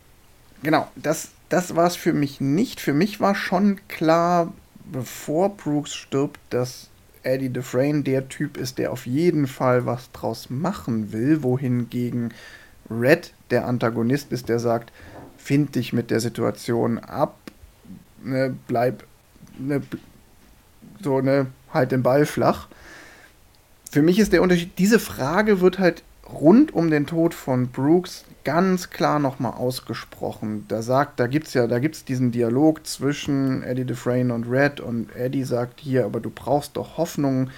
Genau, das, das war es für mich nicht. Für mich war schon klar, bevor Brooks stirbt, dass Eddie Dufresne der Typ ist, der auf jeden Fall was draus machen will, wohingegen Red der Antagonist ist, der sagt, find dich mit der Situation ab, ne, bleib, ne, so, ne, halt den Ball flach. Für mich ist der Unterschied, diese Frage wird halt rund um den Tod von Brooks ganz klar nochmal ausgesprochen. Da sagt, da gibt's ja, da gibt's diesen Dialog zwischen Eddie Dufresne und Red und Eddie sagt hier, aber du brauchst doch Hoffnung.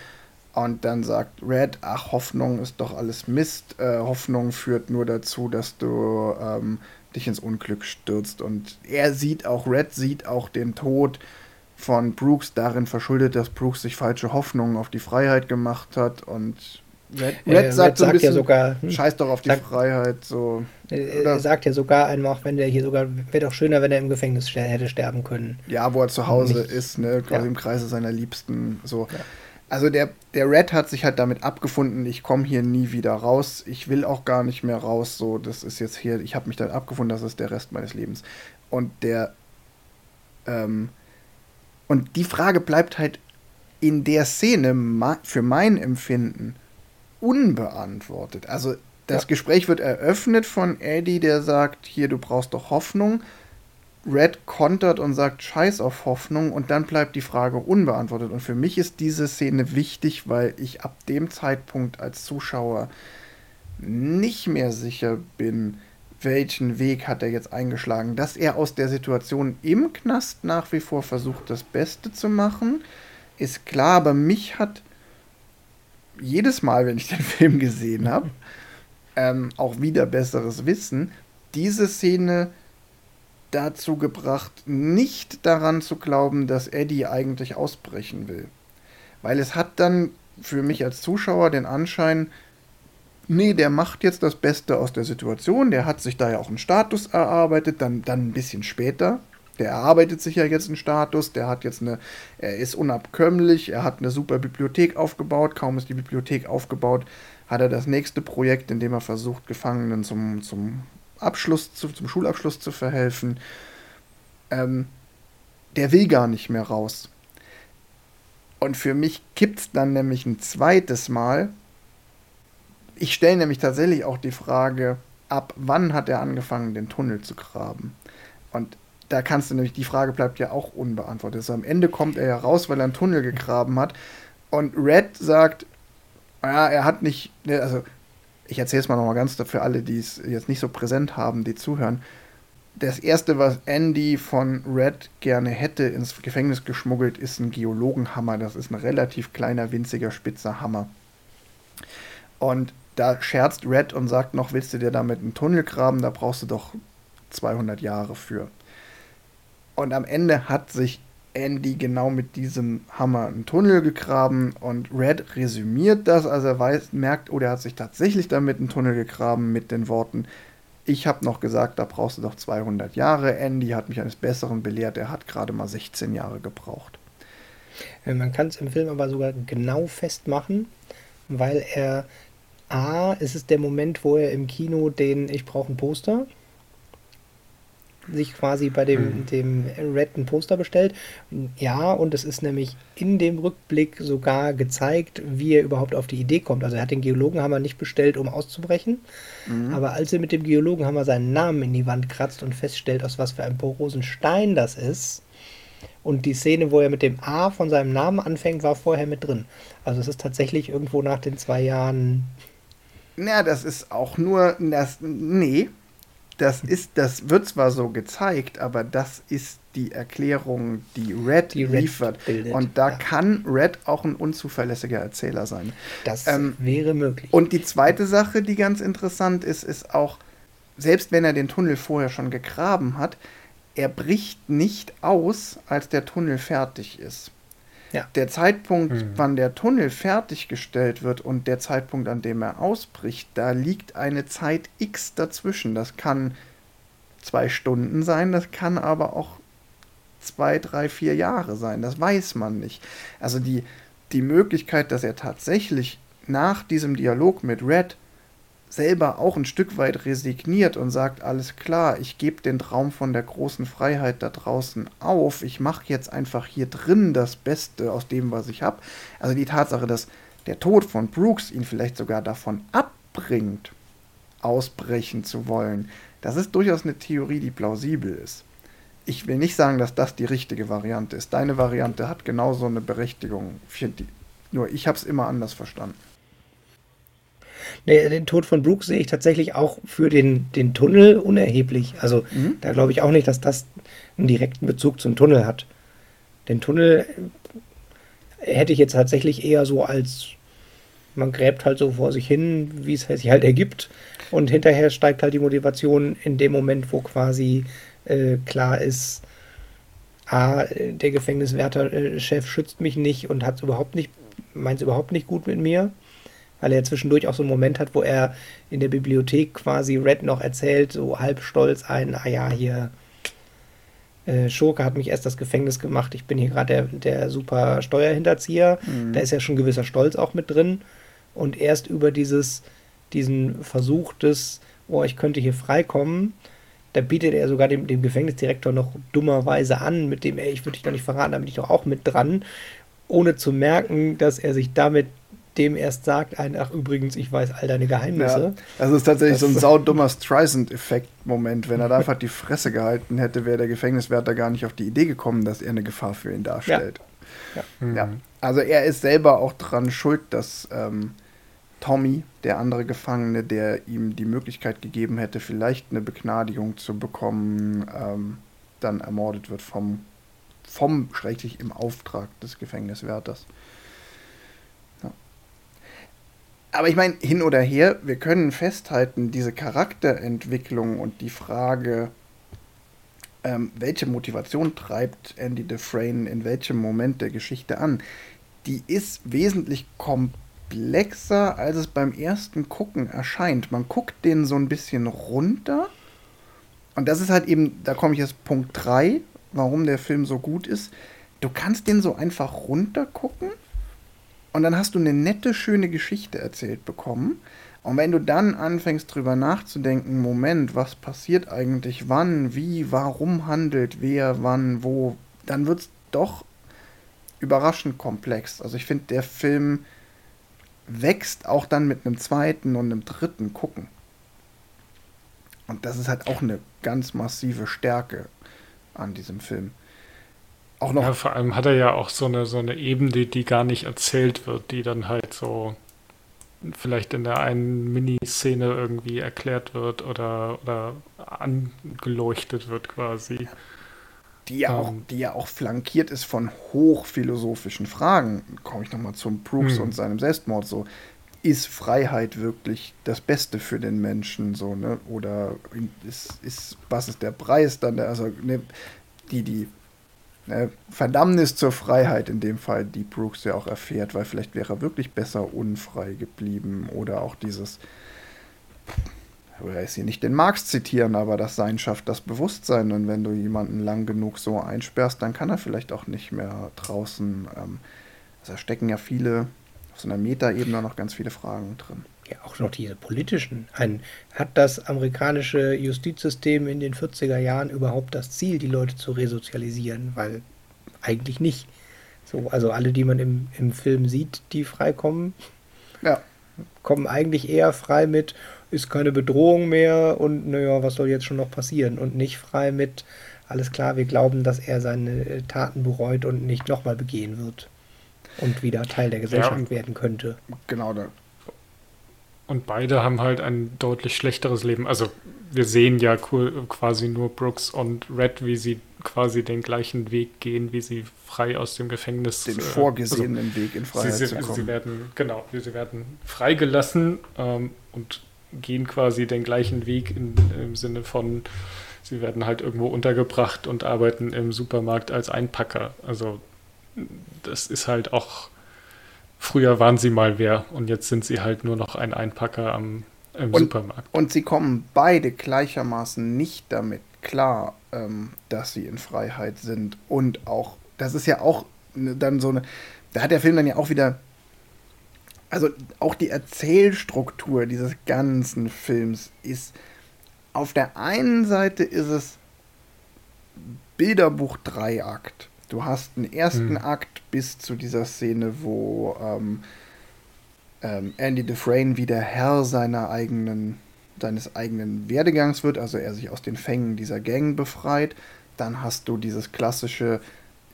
Und dann sagt Red, ach, Hoffnung ist doch alles Mist. Äh, Hoffnung führt nur dazu, dass du ähm, dich ins Unglück stürzt. Und er sieht auch, Red sieht auch den Tod von Brooks darin verschuldet, dass Brooks sich falsche Hoffnungen auf die Freiheit gemacht hat und Red, Red, äh, sagt, Red so ein bisschen, ja sogar, hm, scheiß doch auf die sagt, Freiheit. So. Er sagt ja sogar einmal, wenn der hier sogar, wäre doch schöner, wenn er im Gefängnis hätte sterben können. Ja, wo er zu Hause Nicht, ist, ne, quasi ja. im Kreise seiner Liebsten. So. Ja. Also der, der Red hat sich halt damit abgefunden, ich komme hier nie wieder raus, ich will auch gar nicht mehr raus, so, das ist jetzt hier, ich habe mich damit abgefunden, das ist der Rest meines Lebens. Und der, ähm, und die Frage bleibt halt in der Szene für mein Empfinden unbeantwortet. Also das ja. Gespräch wird eröffnet von Eddie, der sagt, hier, du brauchst doch Hoffnung. Red kontert und sagt Scheiß auf Hoffnung und dann bleibt die Frage unbeantwortet. Und für mich ist diese Szene wichtig, weil ich ab dem Zeitpunkt als Zuschauer nicht mehr sicher bin, welchen Weg hat er jetzt eingeschlagen. Dass er aus der Situation im Knast nach wie vor versucht, das Beste zu machen, ist klar, aber mich hat jedes Mal, wenn ich den Film gesehen habe, ähm, auch wieder besseres Wissen, diese Szene dazu gebracht, nicht daran zu glauben, dass Eddie eigentlich ausbrechen will. Weil es hat dann für mich als Zuschauer den Anschein, nee, der macht jetzt das Beste aus der Situation, der hat sich da ja auch einen Status erarbeitet, dann, dann ein bisschen später. Der erarbeitet sich ja jetzt einen Status, der hat jetzt eine, er ist unabkömmlich, er hat eine super Bibliothek aufgebaut, kaum ist die Bibliothek aufgebaut, hat er das nächste Projekt, in dem er versucht, Gefangenen zum, zum Abschluss, zu, zum Schulabschluss zu verhelfen. Ähm, der will gar nicht mehr raus. Und für mich kippt es dann nämlich ein zweites Mal, ich stelle nämlich tatsächlich auch die Frage, ab wann hat er angefangen, den Tunnel zu graben? Und da kannst du nämlich, die Frage bleibt ja auch unbeantwortet. Also am Ende kommt er ja raus, weil er einen Tunnel gegraben hat. Und Red sagt, ja, er hat nicht, ne, also ich erzähle es mal nochmal ganz für alle, die es jetzt nicht so präsent haben, die zuhören. Das erste, was Andy von Red gerne hätte ins Gefängnis geschmuggelt, ist ein Geologenhammer. Das ist ein relativ kleiner, winziger, spitzer Hammer. Und da scherzt Red und sagt noch, willst du dir damit einen Tunnel graben? Da brauchst du doch 200 Jahre für. Und am Ende hat sich Andy genau mit diesem Hammer einen Tunnel gegraben und Red resümiert das, als er weiß, merkt, oh, der hat sich tatsächlich damit einen Tunnel gegraben mit den Worten, ich habe noch gesagt, da brauchst du doch 200 Jahre. Andy hat mich eines Besseren belehrt, er hat gerade mal 16 Jahre gebraucht. Äh, man kann es im Film aber sogar genau festmachen, weil er A, ist es der Moment, wo er im Kino den Ich brauche ein Poster sich quasi bei dem, mhm. dem Red ein Poster bestellt. Ja, und es ist nämlich in dem Rückblick sogar gezeigt, wie er überhaupt auf die Idee kommt. Also er hat den Geologenhammer nicht bestellt, um auszubrechen, mhm. aber als er mit dem Geologenhammer seinen Namen in die Wand kratzt und feststellt, aus was für einem porosen Stein das ist, und die Szene, wo er mit dem A von seinem Namen anfängt, war vorher mit drin. Also es ist tatsächlich irgendwo nach den zwei Jahren ja, das ist auch nur das. Nee. Das ist, das wird zwar so gezeigt, aber das ist die Erklärung, die Red, die Red liefert. Bildet, und da ja. kann Red auch ein unzuverlässiger Erzähler sein. Das ähm, wäre möglich. Und die zweite Sache, die ganz interessant ist, ist auch, selbst wenn er den Tunnel vorher schon gegraben hat, er bricht nicht aus, als der Tunnel fertig ist. Ja. Der Zeitpunkt, mhm. wann der Tunnel fertiggestellt wird und der Zeitpunkt, an dem er ausbricht, da liegt eine Zeit X dazwischen. Das kann zwei Stunden sein, das kann aber auch zwei, drei, vier Jahre sein. Das weiß man nicht. Also die, die Möglichkeit, dass er tatsächlich nach diesem Dialog mit Red selber auch ein Stück weit resigniert und sagt, alles klar, ich gebe den Traum von der großen Freiheit da draußen auf, ich mache jetzt einfach hier drin das Beste aus dem, was ich habe. Also die Tatsache, dass der Tod von Brooks ihn vielleicht sogar davon abbringt, ausbrechen zu wollen, das ist durchaus eine Theorie, die plausibel ist. Ich will nicht sagen, dass das die richtige Variante ist. Deine Variante hat genauso eine Berechtigung. Nur ich habe es immer anders verstanden. Nee, den Tod von Brooks sehe ich tatsächlich auch für den, den Tunnel unerheblich. Also mhm. da glaube ich auch nicht, dass das einen direkten Bezug zum Tunnel hat. Den Tunnel hätte ich jetzt tatsächlich eher so als man gräbt halt so vor sich hin, wie es sich halt ergibt. Und hinterher steigt halt die Motivation in dem Moment, wo quasi äh, klar ist, A, der Gefängniswärter-Chef schützt mich nicht und hat überhaupt nicht, meint es überhaupt nicht gut mit mir weil er zwischendurch auch so einen Moment hat, wo er in der Bibliothek quasi Red noch erzählt, so halb stolz ein, ah ja, hier, äh, Schurke hat mich erst das Gefängnis gemacht, ich bin hier gerade der, der super Steuerhinterzieher, mhm. da ist ja schon gewisser Stolz auch mit drin. Und erst über dieses, diesen Versuch des, oh, ich könnte hier freikommen, da bietet er sogar dem, dem Gefängnisdirektor noch dummerweise an, mit dem, ey, ich würde dich doch nicht verraten, da bin ich doch auch mit dran, ohne zu merken, dass er sich damit dem erst sagt, ein, ach übrigens, ich weiß all deine Geheimnisse. Ja, das ist tatsächlich das so ein saudummer Streisand-Effekt-Moment. Wenn er da einfach die Fresse gehalten hätte, wäre der Gefängniswärter gar nicht auf die Idee gekommen, dass er eine Gefahr für ihn darstellt. Ja. Ja. Mhm. ja. Also er ist selber auch dran schuld, dass ähm, Tommy, der andere Gefangene, der ihm die Möglichkeit gegeben hätte, vielleicht eine Begnadigung zu bekommen, ähm, dann ermordet wird vom, vom schrecklich im Auftrag des Gefängniswärters. Aber ich meine, hin oder her, wir können festhalten, diese Charakterentwicklung und die Frage, ähm, welche Motivation treibt Andy Dufresne in welchem Moment der Geschichte an, die ist wesentlich komplexer, als es beim ersten Gucken erscheint. Man guckt den so ein bisschen runter. Und das ist halt eben, da komme ich jetzt Punkt 3, warum der Film so gut ist. Du kannst den so einfach runter gucken und dann hast du eine nette, schöne Geschichte erzählt bekommen. Und wenn du dann anfängst drüber nachzudenken, Moment, was passiert eigentlich, wann, wie, warum handelt wer, wann, wo, dann wird es doch überraschend komplex. Also ich finde, der Film wächst auch dann mit einem zweiten und einem dritten Gucken. Und das ist halt auch eine ganz massive Stärke an diesem Film auch noch. Ja, vor allem hat er ja auch so eine, so eine Ebene, die gar nicht erzählt wird, die dann halt so vielleicht in der einen Miniszene irgendwie erklärt wird oder, oder angeleuchtet wird quasi. Die ja, auch, ähm. die ja auch flankiert ist von hochphilosophischen Fragen. Komme ich nochmal zum Brooks hm. und seinem Selbstmord so. Ist Freiheit wirklich das Beste für den Menschen? So, ne? Oder ist, ist, was ist der Preis dann? Also, ne, die, die Verdammnis zur Freiheit in dem Fall, die Brooks ja auch erfährt, weil vielleicht wäre er wirklich besser unfrei geblieben oder auch dieses, ich will jetzt hier nicht den Marx zitieren, aber das Sein schafft das Bewusstsein und wenn du jemanden lang genug so einsperrst, dann kann er vielleicht auch nicht mehr draußen. Ähm, also da stecken ja viele, auf so einer Metaebene noch ganz viele Fragen drin ja auch noch diese politischen. Ein, hat das amerikanische Justizsystem in den 40er Jahren überhaupt das Ziel, die Leute zu resozialisieren? Weil eigentlich nicht. So, also alle, die man im, im Film sieht, die freikommen, ja. kommen eigentlich eher frei mit, ist keine Bedrohung mehr und naja, was soll jetzt schon noch passieren? Und nicht frei mit, alles klar, wir glauben, dass er seine Taten bereut und nicht nochmal begehen wird und wieder Teil der Gesellschaft ja, werden könnte. Genau, da und beide haben halt ein deutlich schlechteres Leben. Also wir sehen ja quasi nur Brooks und Red, wie sie quasi den gleichen Weg gehen, wie sie frei aus dem Gefängnis. Den äh, vorgesehenen also, Weg in Freiheit sie, sie, zu kommen. Sie werden, genau, sie werden freigelassen ähm, und gehen quasi den gleichen Weg in, im Sinne von, sie werden halt irgendwo untergebracht und arbeiten im Supermarkt als Einpacker. Also das ist halt auch früher waren sie mal wer und jetzt sind sie halt nur noch ein Einpacker am, im und, Supermarkt. Und sie kommen beide gleichermaßen nicht damit klar, ähm, dass sie in Freiheit sind und auch, das ist ja auch ne, dann so eine, da hat der Film dann ja auch wieder, also auch die Erzählstruktur dieses ganzen Films ist, auf der einen Seite ist es Bilderbuch Dreiakt Du hast einen ersten hm. Akt bis zu dieser Szene, wo ähm, ähm, Andy Dufresne wieder Herr seiner eigenen, seines eigenen Werdegangs wird, also er sich aus den Fängen dieser Gang befreit. Dann hast du dieses klassische,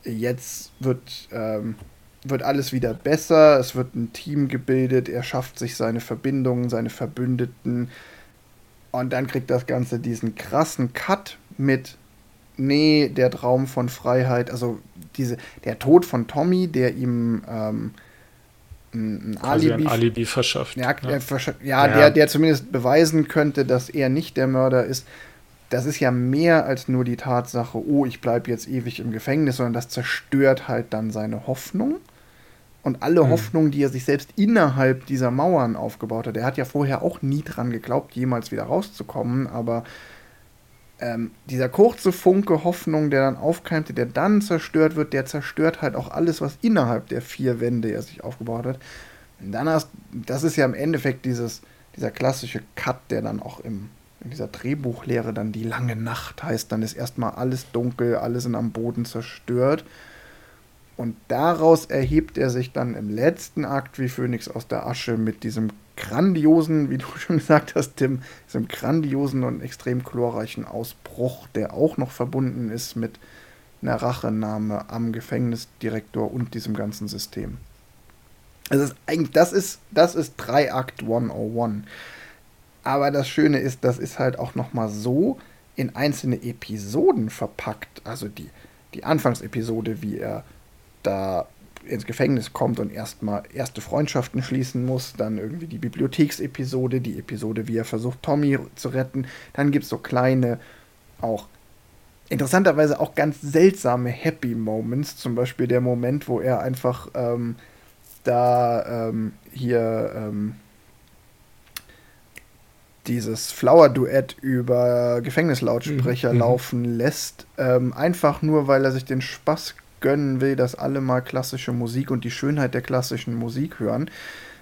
jetzt wird, ähm, wird alles wieder besser, es wird ein Team gebildet, er schafft sich seine Verbindungen, seine Verbündeten. Und dann kriegt das Ganze diesen krassen Cut mit nee, der Traum von Freiheit, also diese, der Tod von Tommy, der ihm ähm, ein, Alibi, ein Alibi verschafft. Ja, ne? verschafft, ja, ja, Der, der zumindest beweisen könnte, dass er nicht der Mörder ist. Das ist ja mehr als nur die Tatsache, oh, ich bleibe jetzt ewig im Gefängnis, sondern das zerstört halt dann seine Hoffnung. Und alle hm. Hoffnungen, die er sich selbst innerhalb dieser Mauern aufgebaut hat. Er hat ja vorher auch nie dran geglaubt, jemals wieder rauszukommen, aber ähm, dieser kurze Funke Hoffnung, der dann aufkeimte, der dann zerstört wird, der zerstört halt auch alles, was innerhalb der vier Wände er sich aufgebaut hat. Und dann hast, das ist ja im Endeffekt dieses, dieser klassische Cut, der dann auch im, in dieser Drehbuchlehre dann die lange Nacht heißt, dann ist erstmal alles dunkel, alles sind am Boden zerstört. Und daraus erhebt er sich dann im letzten Akt wie Phönix aus der Asche mit diesem grandiosen, wie du schon gesagt hast, Tim, diesem grandiosen und extrem chlorreichen Ausbruch, der auch noch verbunden ist mit einer Rachenahme am Gefängnisdirektor und diesem ganzen System. Also eigentlich, das ist, das ist Dreiakt 101. Aber das Schöne ist, das ist halt auch nochmal so in einzelne Episoden verpackt. Also die, die Anfangsepisode, wie er da ins Gefängnis kommt und erstmal erste Freundschaften schließen muss, dann irgendwie die Bibliotheksepisode, die Episode, wie er versucht, Tommy zu retten. Dann gibt es so kleine, auch interessanterweise auch ganz seltsame Happy Moments, zum Beispiel der Moment, wo er einfach ähm, da ähm, hier ähm, dieses Flower-Duett über Gefängnislautsprecher mhm. laufen lässt, ähm, einfach nur, weil er sich den Spaß gönnen will, dass alle mal klassische Musik und die Schönheit der klassischen Musik hören,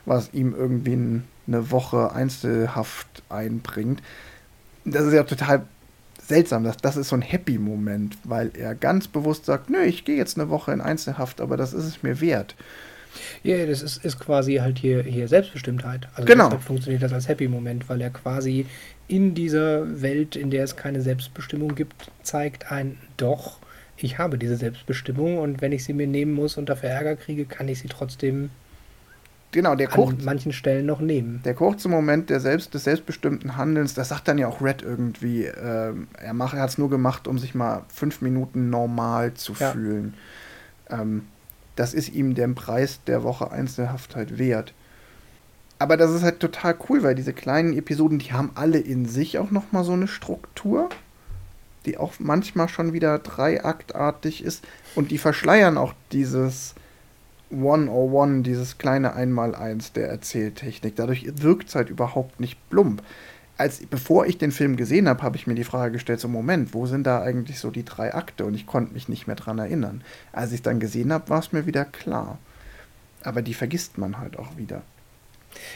was ihm irgendwie eine Woche Einzelhaft einbringt. Das ist ja total seltsam. Das, das ist so ein Happy-Moment, weil er ganz bewusst sagt, nö, ich gehe jetzt eine Woche in Einzelhaft, aber das ist es mir wert. Ja, das ist, ist quasi halt hier, hier Selbstbestimmtheit. Also genau. deshalb funktioniert das als Happy-Moment, weil er quasi in dieser Welt, in der es keine Selbstbestimmung gibt, zeigt ein doch, ich habe diese Selbstbestimmung und wenn ich sie mir nehmen muss und dafür Ärger kriege, kann ich sie trotzdem genau, der an manchen Stellen noch nehmen. Der kurze Moment der selbst, des selbstbestimmten Handelns, das sagt dann ja auch Red irgendwie, äh, er, er hat es nur gemacht, um sich mal fünf Minuten normal zu ja. fühlen. Ähm, das ist ihm den Preis der Woche Einzelhaftheit wert. Aber das ist halt total cool, weil diese kleinen Episoden, die haben alle in sich auch nochmal so eine Struktur, die auch manchmal schon wieder dreiaktartig ist und die verschleiern auch dieses 101, dieses kleine Einmaleins der Erzähltechnik. Dadurch wirkt es halt überhaupt nicht plump als bevor ich den Film gesehen habe, habe ich mir die Frage gestellt: so Moment, wo sind da eigentlich so die drei Akte? Und ich konnte mich nicht mehr dran erinnern. Als ich es dann gesehen habe, war es mir wieder klar. Aber die vergisst man halt auch wieder.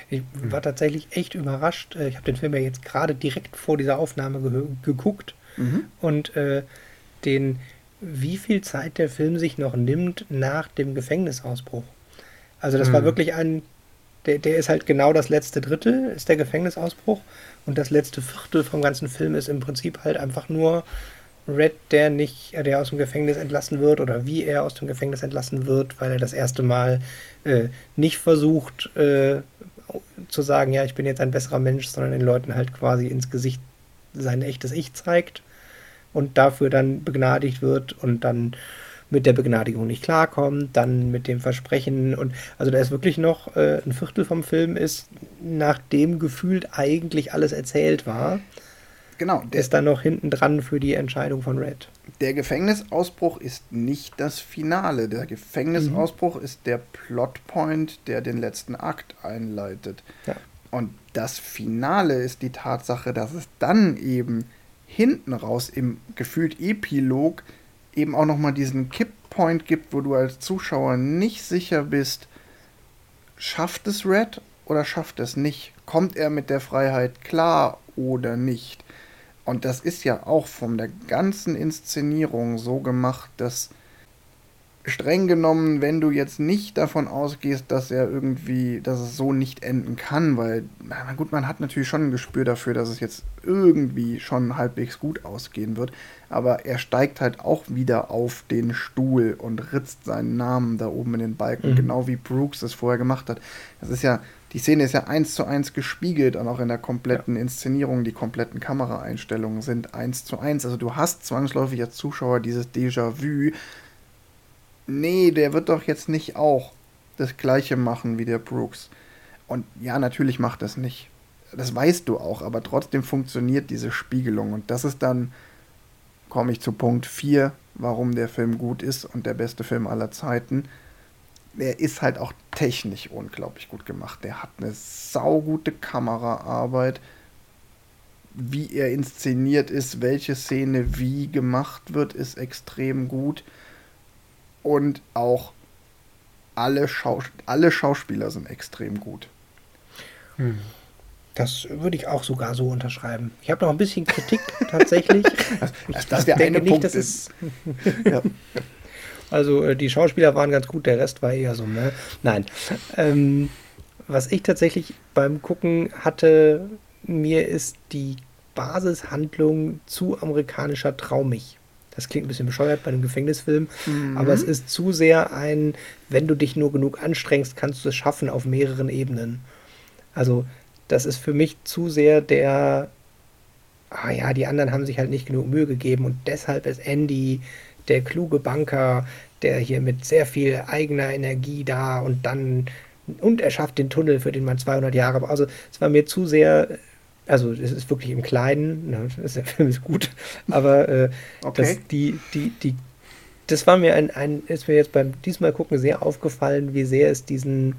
Ich war tatsächlich echt überrascht. Äh, ich habe den Film ja jetzt gerade direkt vor dieser Aufnahme ge geguckt mhm. und äh, den, wie viel Zeit der Film sich noch nimmt nach dem Gefängnisausbruch. Also das mhm. war wirklich ein der, der ist halt genau das letzte Drittel, ist der Gefängnisausbruch. Und das letzte Viertel vom ganzen Film ist im Prinzip halt einfach nur Red, der nicht, der aus dem Gefängnis entlassen wird oder wie er aus dem Gefängnis entlassen wird, weil er das erste Mal äh, nicht versucht äh, zu sagen, ja, ich bin jetzt ein besserer Mensch, sondern den Leuten halt quasi ins Gesicht sein echtes Ich zeigt und dafür dann begnadigt wird und dann mit der Begnadigung nicht klarkommt, dann mit dem Versprechen und also da ist wirklich noch äh, ein Viertel vom Film ist, nachdem gefühlt eigentlich alles erzählt war. Genau. Der, ist dann noch hinten dran für die Entscheidung von Red. Der Gefängnisausbruch ist nicht das Finale. Der Gefängnisausbruch mhm. ist der Plotpoint, der den letzten Akt einleitet. Ja. Und das Finale ist die Tatsache, dass es dann eben hinten raus im gefühlt Epilog eben auch nochmal diesen Kipppoint gibt, wo du als Zuschauer nicht sicher bist, schafft es Red oder schafft es nicht? Kommt er mit der Freiheit klar oder nicht? Und das ist ja auch von der ganzen Inszenierung so gemacht, dass streng genommen, wenn du jetzt nicht davon ausgehst, dass er irgendwie, dass es so nicht enden kann, weil, na gut, man hat natürlich schon ein Gespür dafür, dass es jetzt irgendwie schon halbwegs gut ausgehen wird, aber er steigt halt auch wieder auf den Stuhl und ritzt seinen Namen da oben in den Balken, mhm. genau wie Brooks es vorher gemacht hat. Das ist ja, die Szene ist ja eins zu eins gespiegelt und auch in der kompletten ja. Inszenierung, die kompletten Kameraeinstellungen sind eins zu eins. Also du hast zwangsläufig als Zuschauer dieses Déjà-vu, nee, der wird doch jetzt nicht auch das gleiche machen wie der Brooks. Und ja, natürlich macht das nicht. Das weißt du auch, aber trotzdem funktioniert diese Spiegelung. Und das ist dann, komme ich zu Punkt 4, warum der Film gut ist und der beste Film aller Zeiten. Der ist halt auch technisch unglaublich gut gemacht. Der hat eine saugute Kameraarbeit. Wie er inszeniert ist, welche Szene wie gemacht wird, ist extrem gut und auch alle, Schaus alle Schauspieler sind extrem gut. Hm. Das würde ich auch sogar so unterschreiben. Ich habe noch ein bisschen Kritik tatsächlich. das, das, das der eine nicht, Punkt das ist. ja. Also äh, die Schauspieler waren ganz gut, der Rest war eher so, ne? Nein. Ähm, was ich tatsächlich beim Gucken hatte, mir ist die Basishandlung zu amerikanischer traumig. Das klingt ein bisschen bescheuert bei einem Gefängnisfilm, mhm. aber es ist zu sehr ein, wenn du dich nur genug anstrengst, kannst du es schaffen auf mehreren Ebenen. Also, das ist für mich zu sehr der, ah ja, die anderen haben sich halt nicht genug Mühe gegeben und deshalb ist Andy der kluge Banker, der hier mit sehr viel eigener Energie da und dann und er schafft den Tunnel, für den man 200 Jahre. Also es war mir zu sehr, also es ist wirklich im Kleinen, ne, der Film ist gut, aber äh, okay. das, die, die, die, das war mir ein, ein, ist mir jetzt beim diesmal gucken sehr aufgefallen, wie sehr es diesen,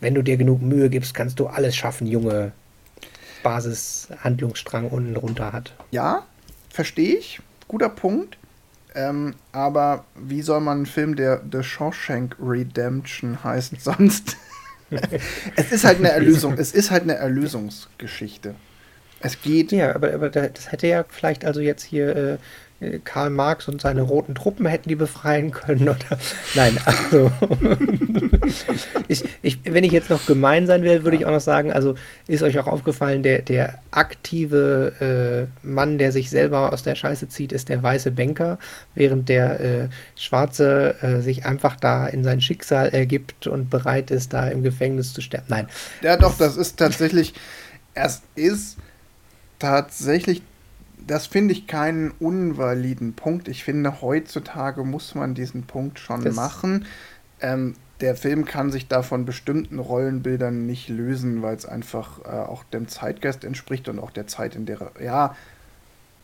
wenn du dir genug Mühe gibst, kannst du alles schaffen, Junge, Basishandlungsstrang unten drunter hat. Ja, verstehe ich. Guter Punkt. Ähm, aber wie soll man einen Film, der The Shawshank Redemption heißt, sonst? es ist halt eine Erlösung. Es ist halt eine Erlösungsgeschichte. Es geht. Ja, aber, aber das hätte ja vielleicht also jetzt hier äh, Karl Marx und seine roten Truppen hätten die befreien können oder nein, also ich, ich, wenn ich jetzt noch gemein sein will, würde ich auch noch sagen, also ist euch auch aufgefallen, der, der aktive äh, Mann, der sich selber aus der Scheiße zieht, ist der weiße Banker, während der äh, Schwarze äh, sich einfach da in sein Schicksal ergibt und bereit ist, da im Gefängnis zu sterben. Nein. Ja, doch, das ist tatsächlich, es ist tatsächlich das finde ich keinen unvaliden Punkt. Ich finde, heutzutage muss man diesen Punkt schon das machen. Ähm, der Film kann sich da von bestimmten Rollenbildern nicht lösen, weil es einfach äh, auch dem Zeitgeist entspricht und auch der Zeit, in der ja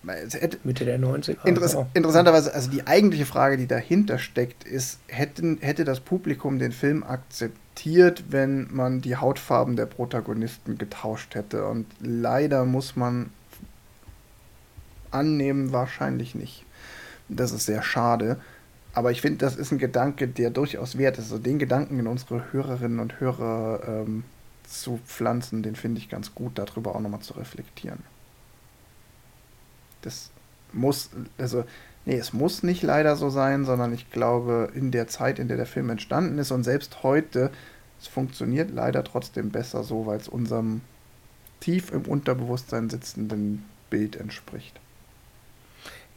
hätte, Mitte der 90er. Interess oh. Interessanterweise, also die eigentliche Frage, die dahinter steckt, ist, hätten, hätte das Publikum den Film akzeptiert, wenn man die Hautfarben der Protagonisten getauscht hätte? Und leider muss man annehmen wahrscheinlich nicht. Das ist sehr schade. Aber ich finde, das ist ein Gedanke, der durchaus wert ist. Also den Gedanken in unsere Hörerinnen und Hörer ähm, zu pflanzen, den finde ich ganz gut, darüber auch nochmal zu reflektieren. Das muss, also, nee, es muss nicht leider so sein, sondern ich glaube, in der Zeit, in der der Film entstanden ist und selbst heute, es funktioniert leider trotzdem besser so, weil es unserem tief im Unterbewusstsein sitzenden Bild entspricht.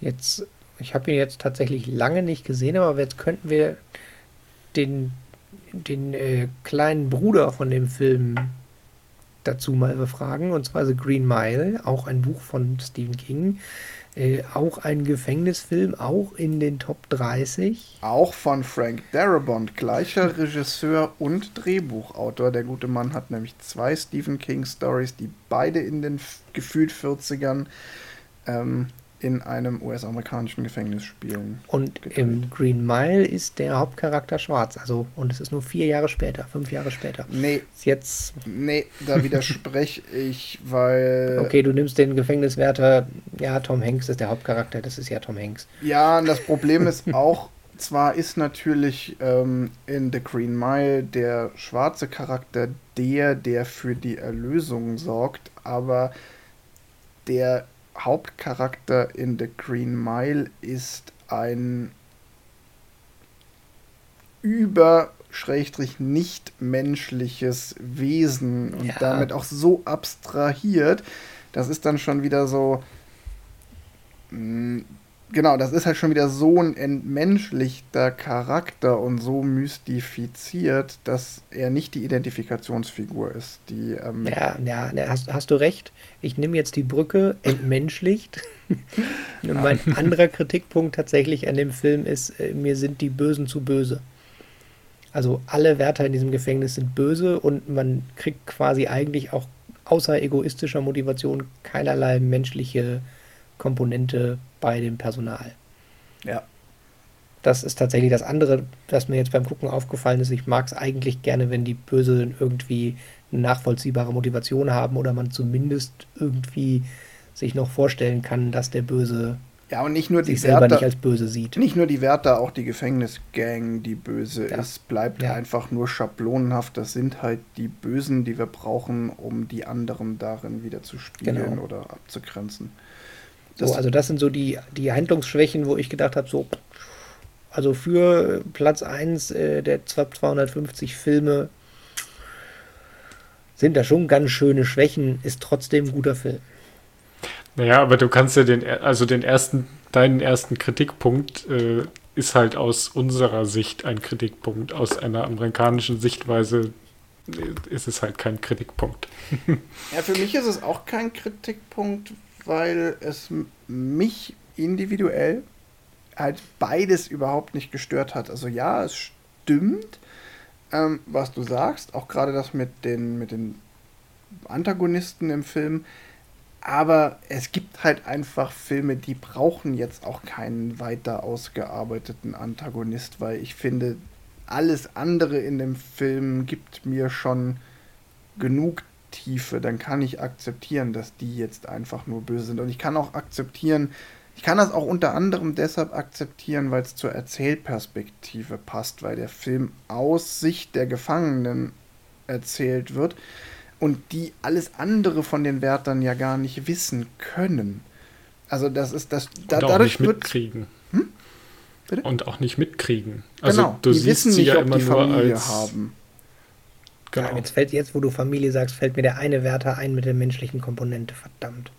Jetzt, ich habe ihn jetzt tatsächlich lange nicht gesehen, aber jetzt könnten wir den, den äh, kleinen Bruder von dem Film dazu mal befragen, und zwar The Green Mile, auch ein Buch von Stephen King. Äh, auch ein Gefängnisfilm, auch in den Top 30. Auch von Frank Darabont, gleicher Regisseur und Drehbuchautor. Der gute Mann hat nämlich zwei Stephen King Stories, die beide in den gefühlt 40ern ähm, in einem US-amerikanischen Gefängnis spielen. Und gedreht. im Green Mile ist der Hauptcharakter schwarz, also und es ist nur vier Jahre später, fünf Jahre später. Nee. Ist jetzt. Nee, da widerspreche ich, weil. Okay, du nimmst den Gefängniswärter, ja, Tom Hanks ist der Hauptcharakter, das ist ja Tom Hanks. Ja, und das Problem ist auch, zwar ist natürlich ähm, in The Green Mile der schwarze Charakter der, der für die Erlösung sorgt, aber der Hauptcharakter in The Green Mile ist ein über Schrägstrich nicht menschliches Wesen und ja. damit auch so abstrahiert. Das ist dann schon wieder so. Mh, mm, genau, das ist halt schon wieder so ein entmenschlichter Charakter und so mystifiziert, dass er nicht die Identifikationsfigur ist. Die, ähm ja, ja, hast, hast du recht. Ich nehme jetzt die Brücke entmenschlicht. mein anderer Kritikpunkt tatsächlich an dem Film ist, äh, mir sind die Bösen zu böse. Also alle Wärter in diesem Gefängnis sind böse und man kriegt quasi eigentlich auch außer egoistischer Motivation keinerlei menschliche Komponente bei dem Personal. Ja. Das ist tatsächlich das andere, was mir jetzt beim Gucken aufgefallen ist. Ich mag es eigentlich gerne, wenn die Bösen irgendwie eine nachvollziehbare Motivation haben oder man zumindest irgendwie sich noch vorstellen kann, dass der Böse ja, und nicht nur die sich selber Wärter, nicht als böse sieht. Nicht nur die Wärter, auch die Gefängnisgang, die böse ja. ist, bleibt ja. einfach nur schablonenhaft. Das sind halt die Bösen, die wir brauchen, um die anderen darin wieder zu spielen genau. oder abzugrenzen. Das so, also das sind so die, die Handlungsschwächen, wo ich gedacht habe, so, Also für Platz 1 äh, der 250 Filme sind da schon ganz schöne Schwächen, ist trotzdem ein guter Film. Naja, aber du kannst ja den, also den ersten, deinen ersten Kritikpunkt äh, ist halt aus unserer Sicht ein Kritikpunkt. Aus einer amerikanischen Sichtweise ist es halt kein Kritikpunkt. ja, für mich ist es auch kein Kritikpunkt, weil es mich individuell halt beides überhaupt nicht gestört hat. Also ja, es stimmt, ähm, was du sagst, auch gerade das mit den, mit den Antagonisten im Film. Aber es gibt halt einfach Filme, die brauchen jetzt auch keinen weiter ausgearbeiteten Antagonist, weil ich finde, alles andere in dem Film gibt mir schon genug Tiefe. Dann kann ich akzeptieren, dass die jetzt einfach nur böse sind. Und ich kann auch akzeptieren, ich kann das auch unter anderem deshalb akzeptieren, weil es zur Erzählperspektive passt, weil der Film aus Sicht der Gefangenen erzählt wird und die alles andere von den Wärtern ja gar nicht wissen können. Also das ist das da, dadurch nicht mitkriegen. Hm? Und auch nicht mitkriegen. Also genau, du siehst sie nicht, ja immer nur als haben. Genau. Ja, jetzt fällt jetzt, wo du Familie sagst, fällt mir der eine Wärter ein mit der menschlichen Komponente, verdammt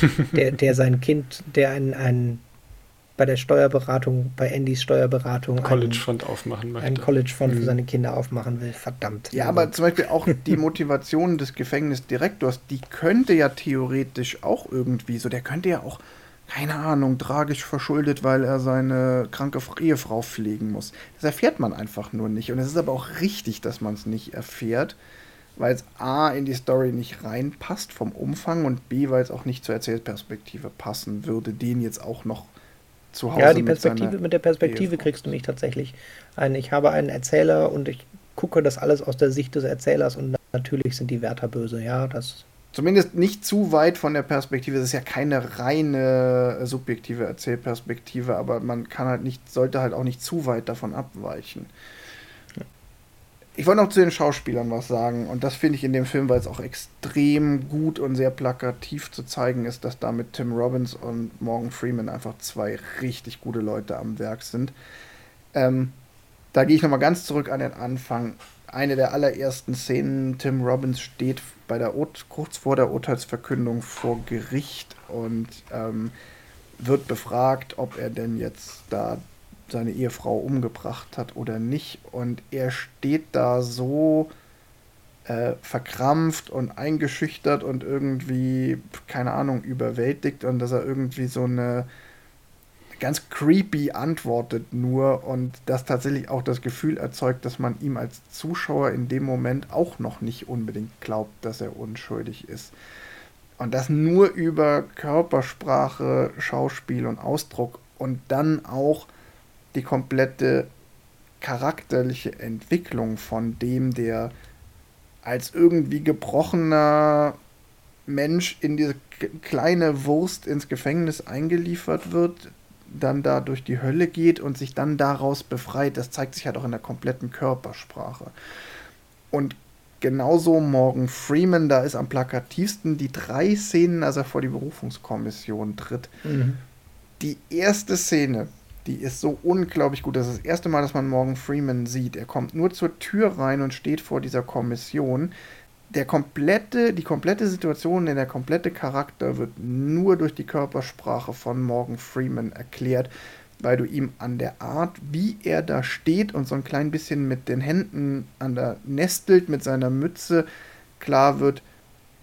der, der sein Kind, der ein, ein bei der Steuerberatung, bei Andys Steuerberatung College-Fund aufmachen möchte. Ein College-Fund mhm. für seine Kinder aufmachen will. Verdammt. Ja, aber zum Beispiel auch die Motivation des Gefängnisdirektors, die könnte ja theoretisch auch irgendwie so, der könnte ja auch, keine Ahnung, tragisch verschuldet, weil er seine kranke Ehefrau pflegen muss. Das erfährt man einfach nur nicht. Und es ist aber auch richtig, dass man es nicht erfährt weil es A in die Story nicht reinpasst vom Umfang und B, weil es auch nicht zur Erzählperspektive passen würde, den jetzt auch noch zu Hause Ja, die Perspektive, mit, mit der Perspektive Ehefrau. kriegst du mich tatsächlich ein. Ich habe einen Erzähler und ich gucke das alles aus der Sicht des Erzählers und natürlich sind die Wärter böse, ja, das. Zumindest nicht zu weit von der Perspektive. Es ist ja keine reine äh, subjektive Erzählperspektive, aber man kann halt nicht, sollte halt auch nicht zu weit davon abweichen. Ich wollte noch zu den Schauspielern was sagen. Und das finde ich in dem Film, weil es auch extrem gut und sehr plakativ zu zeigen ist, dass da mit Tim Robbins und Morgan Freeman einfach zwei richtig gute Leute am Werk sind. Ähm, da gehe ich nochmal ganz zurück an den Anfang. Eine der allerersten Szenen, Tim Robbins steht bei der kurz vor der Urteilsverkündung vor Gericht und ähm, wird befragt, ob er denn jetzt da seine Ehefrau umgebracht hat oder nicht. Und er steht da so äh, verkrampft und eingeschüchtert und irgendwie, keine Ahnung, überwältigt und dass er irgendwie so eine ganz creepy antwortet nur und das tatsächlich auch das Gefühl erzeugt, dass man ihm als Zuschauer in dem Moment auch noch nicht unbedingt glaubt, dass er unschuldig ist. Und das nur über Körpersprache, Schauspiel und Ausdruck und dann auch die komplette charakterliche Entwicklung von dem, der als irgendwie gebrochener Mensch in diese kleine Wurst ins Gefängnis eingeliefert wird, dann da durch die Hölle geht und sich dann daraus befreit. Das zeigt sich halt auch in der kompletten Körpersprache. Und genauso Morgan Freeman, da ist am plakativsten die drei Szenen, als er vor die Berufungskommission tritt. Mhm. Die erste Szene, die ist so unglaublich gut. Das ist das erste Mal, dass man Morgan Freeman sieht. Er kommt nur zur Tür rein und steht vor dieser Kommission. Der komplette, die komplette Situation, der komplette Charakter wird nur durch die Körpersprache von Morgan Freeman erklärt, weil du ihm an der Art, wie er da steht und so ein klein bisschen mit den Händen an der nestelt mit seiner Mütze, klar wird,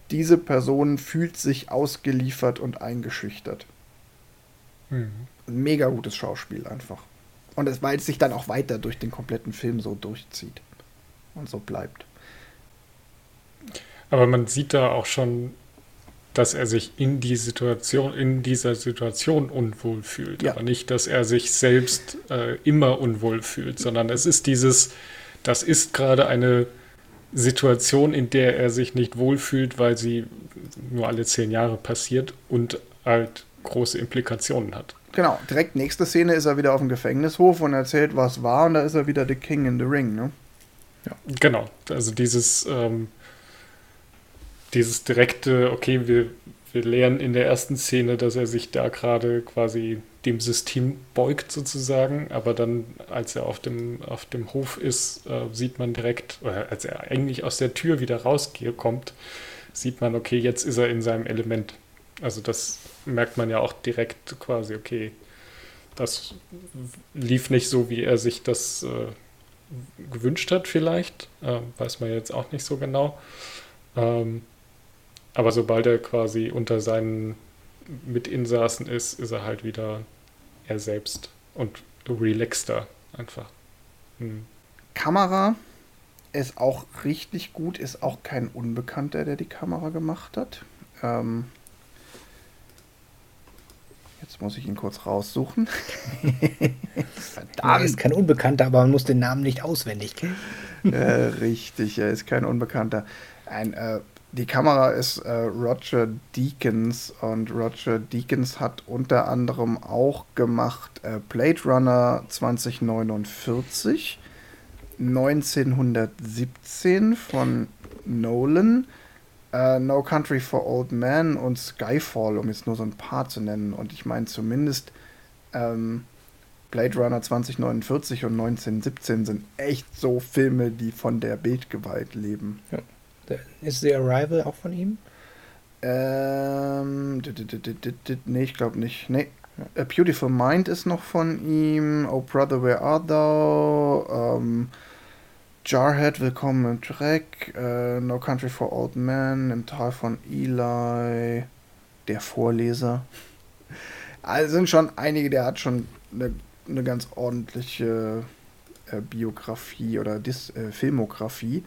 diese Person fühlt sich ausgeliefert und eingeschüchtert. Mhm mega gutes Schauspiel einfach. Und es, weil es sich dann auch weiter durch den kompletten Film so durchzieht und so bleibt. Aber man sieht da auch schon, dass er sich in die Situation, in dieser Situation unwohl fühlt. Ja. Aber nicht, dass er sich selbst äh, immer unwohl fühlt, sondern es ist dieses, das ist gerade eine Situation, in der er sich nicht wohlfühlt, weil sie nur alle zehn Jahre passiert und halt große Implikationen hat. Genau, direkt nächste Szene ist er wieder auf dem Gefängnishof und erzählt, was war, und da ist er wieder The King in the Ring, ne? Ja. Genau, also dieses, ähm, dieses direkte, okay, wir wir lernen in der ersten Szene, dass er sich da gerade quasi dem System beugt sozusagen, aber dann, als er auf dem, auf dem Hof ist, äh, sieht man direkt, oder als er eigentlich aus der Tür wieder rauskommt, sieht man, okay, jetzt ist er in seinem Element. Also das merkt man ja auch direkt quasi, okay, das lief nicht so, wie er sich das äh, gewünscht hat vielleicht, äh, weiß man jetzt auch nicht so genau. Ähm, aber sobald er quasi unter seinen Mitinsassen ist, ist er halt wieder er selbst und relaxter einfach. Hm. Kamera ist auch richtig gut, ist auch kein Unbekannter, der die Kamera gemacht hat. Ähm, jetzt muss ich ihn kurz raussuchen. Verdammt. Er ist kein Unbekannter, aber man muss den Namen nicht auswendig kennen. äh, richtig, er ist kein Unbekannter. Ein äh, die Kamera ist äh, Roger Deakins und Roger Deakins hat unter anderem auch gemacht äh, Blade Runner 2049, 1917 von Nolan, äh, No Country for Old Men und Skyfall, um jetzt nur so ein paar zu nennen. Und ich meine zumindest ähm, Blade Runner 2049 und 1917 sind echt so Filme, die von der Bildgewalt leben. Ja. Ist The Arrival auch von ihm? Ähm, nee, ich glaube nicht. Nee. A Beautiful Mind ist noch von ihm. Oh Brother, Where Art Thou? Ähm, Jarhead, Willkommen im Dreck. Äh, no Country for Old Men. Im Tal von Eli. Der Vorleser. Also sind schon einige, der hat schon eine, eine ganz ordentliche äh, Biografie oder Dis, äh, Filmografie.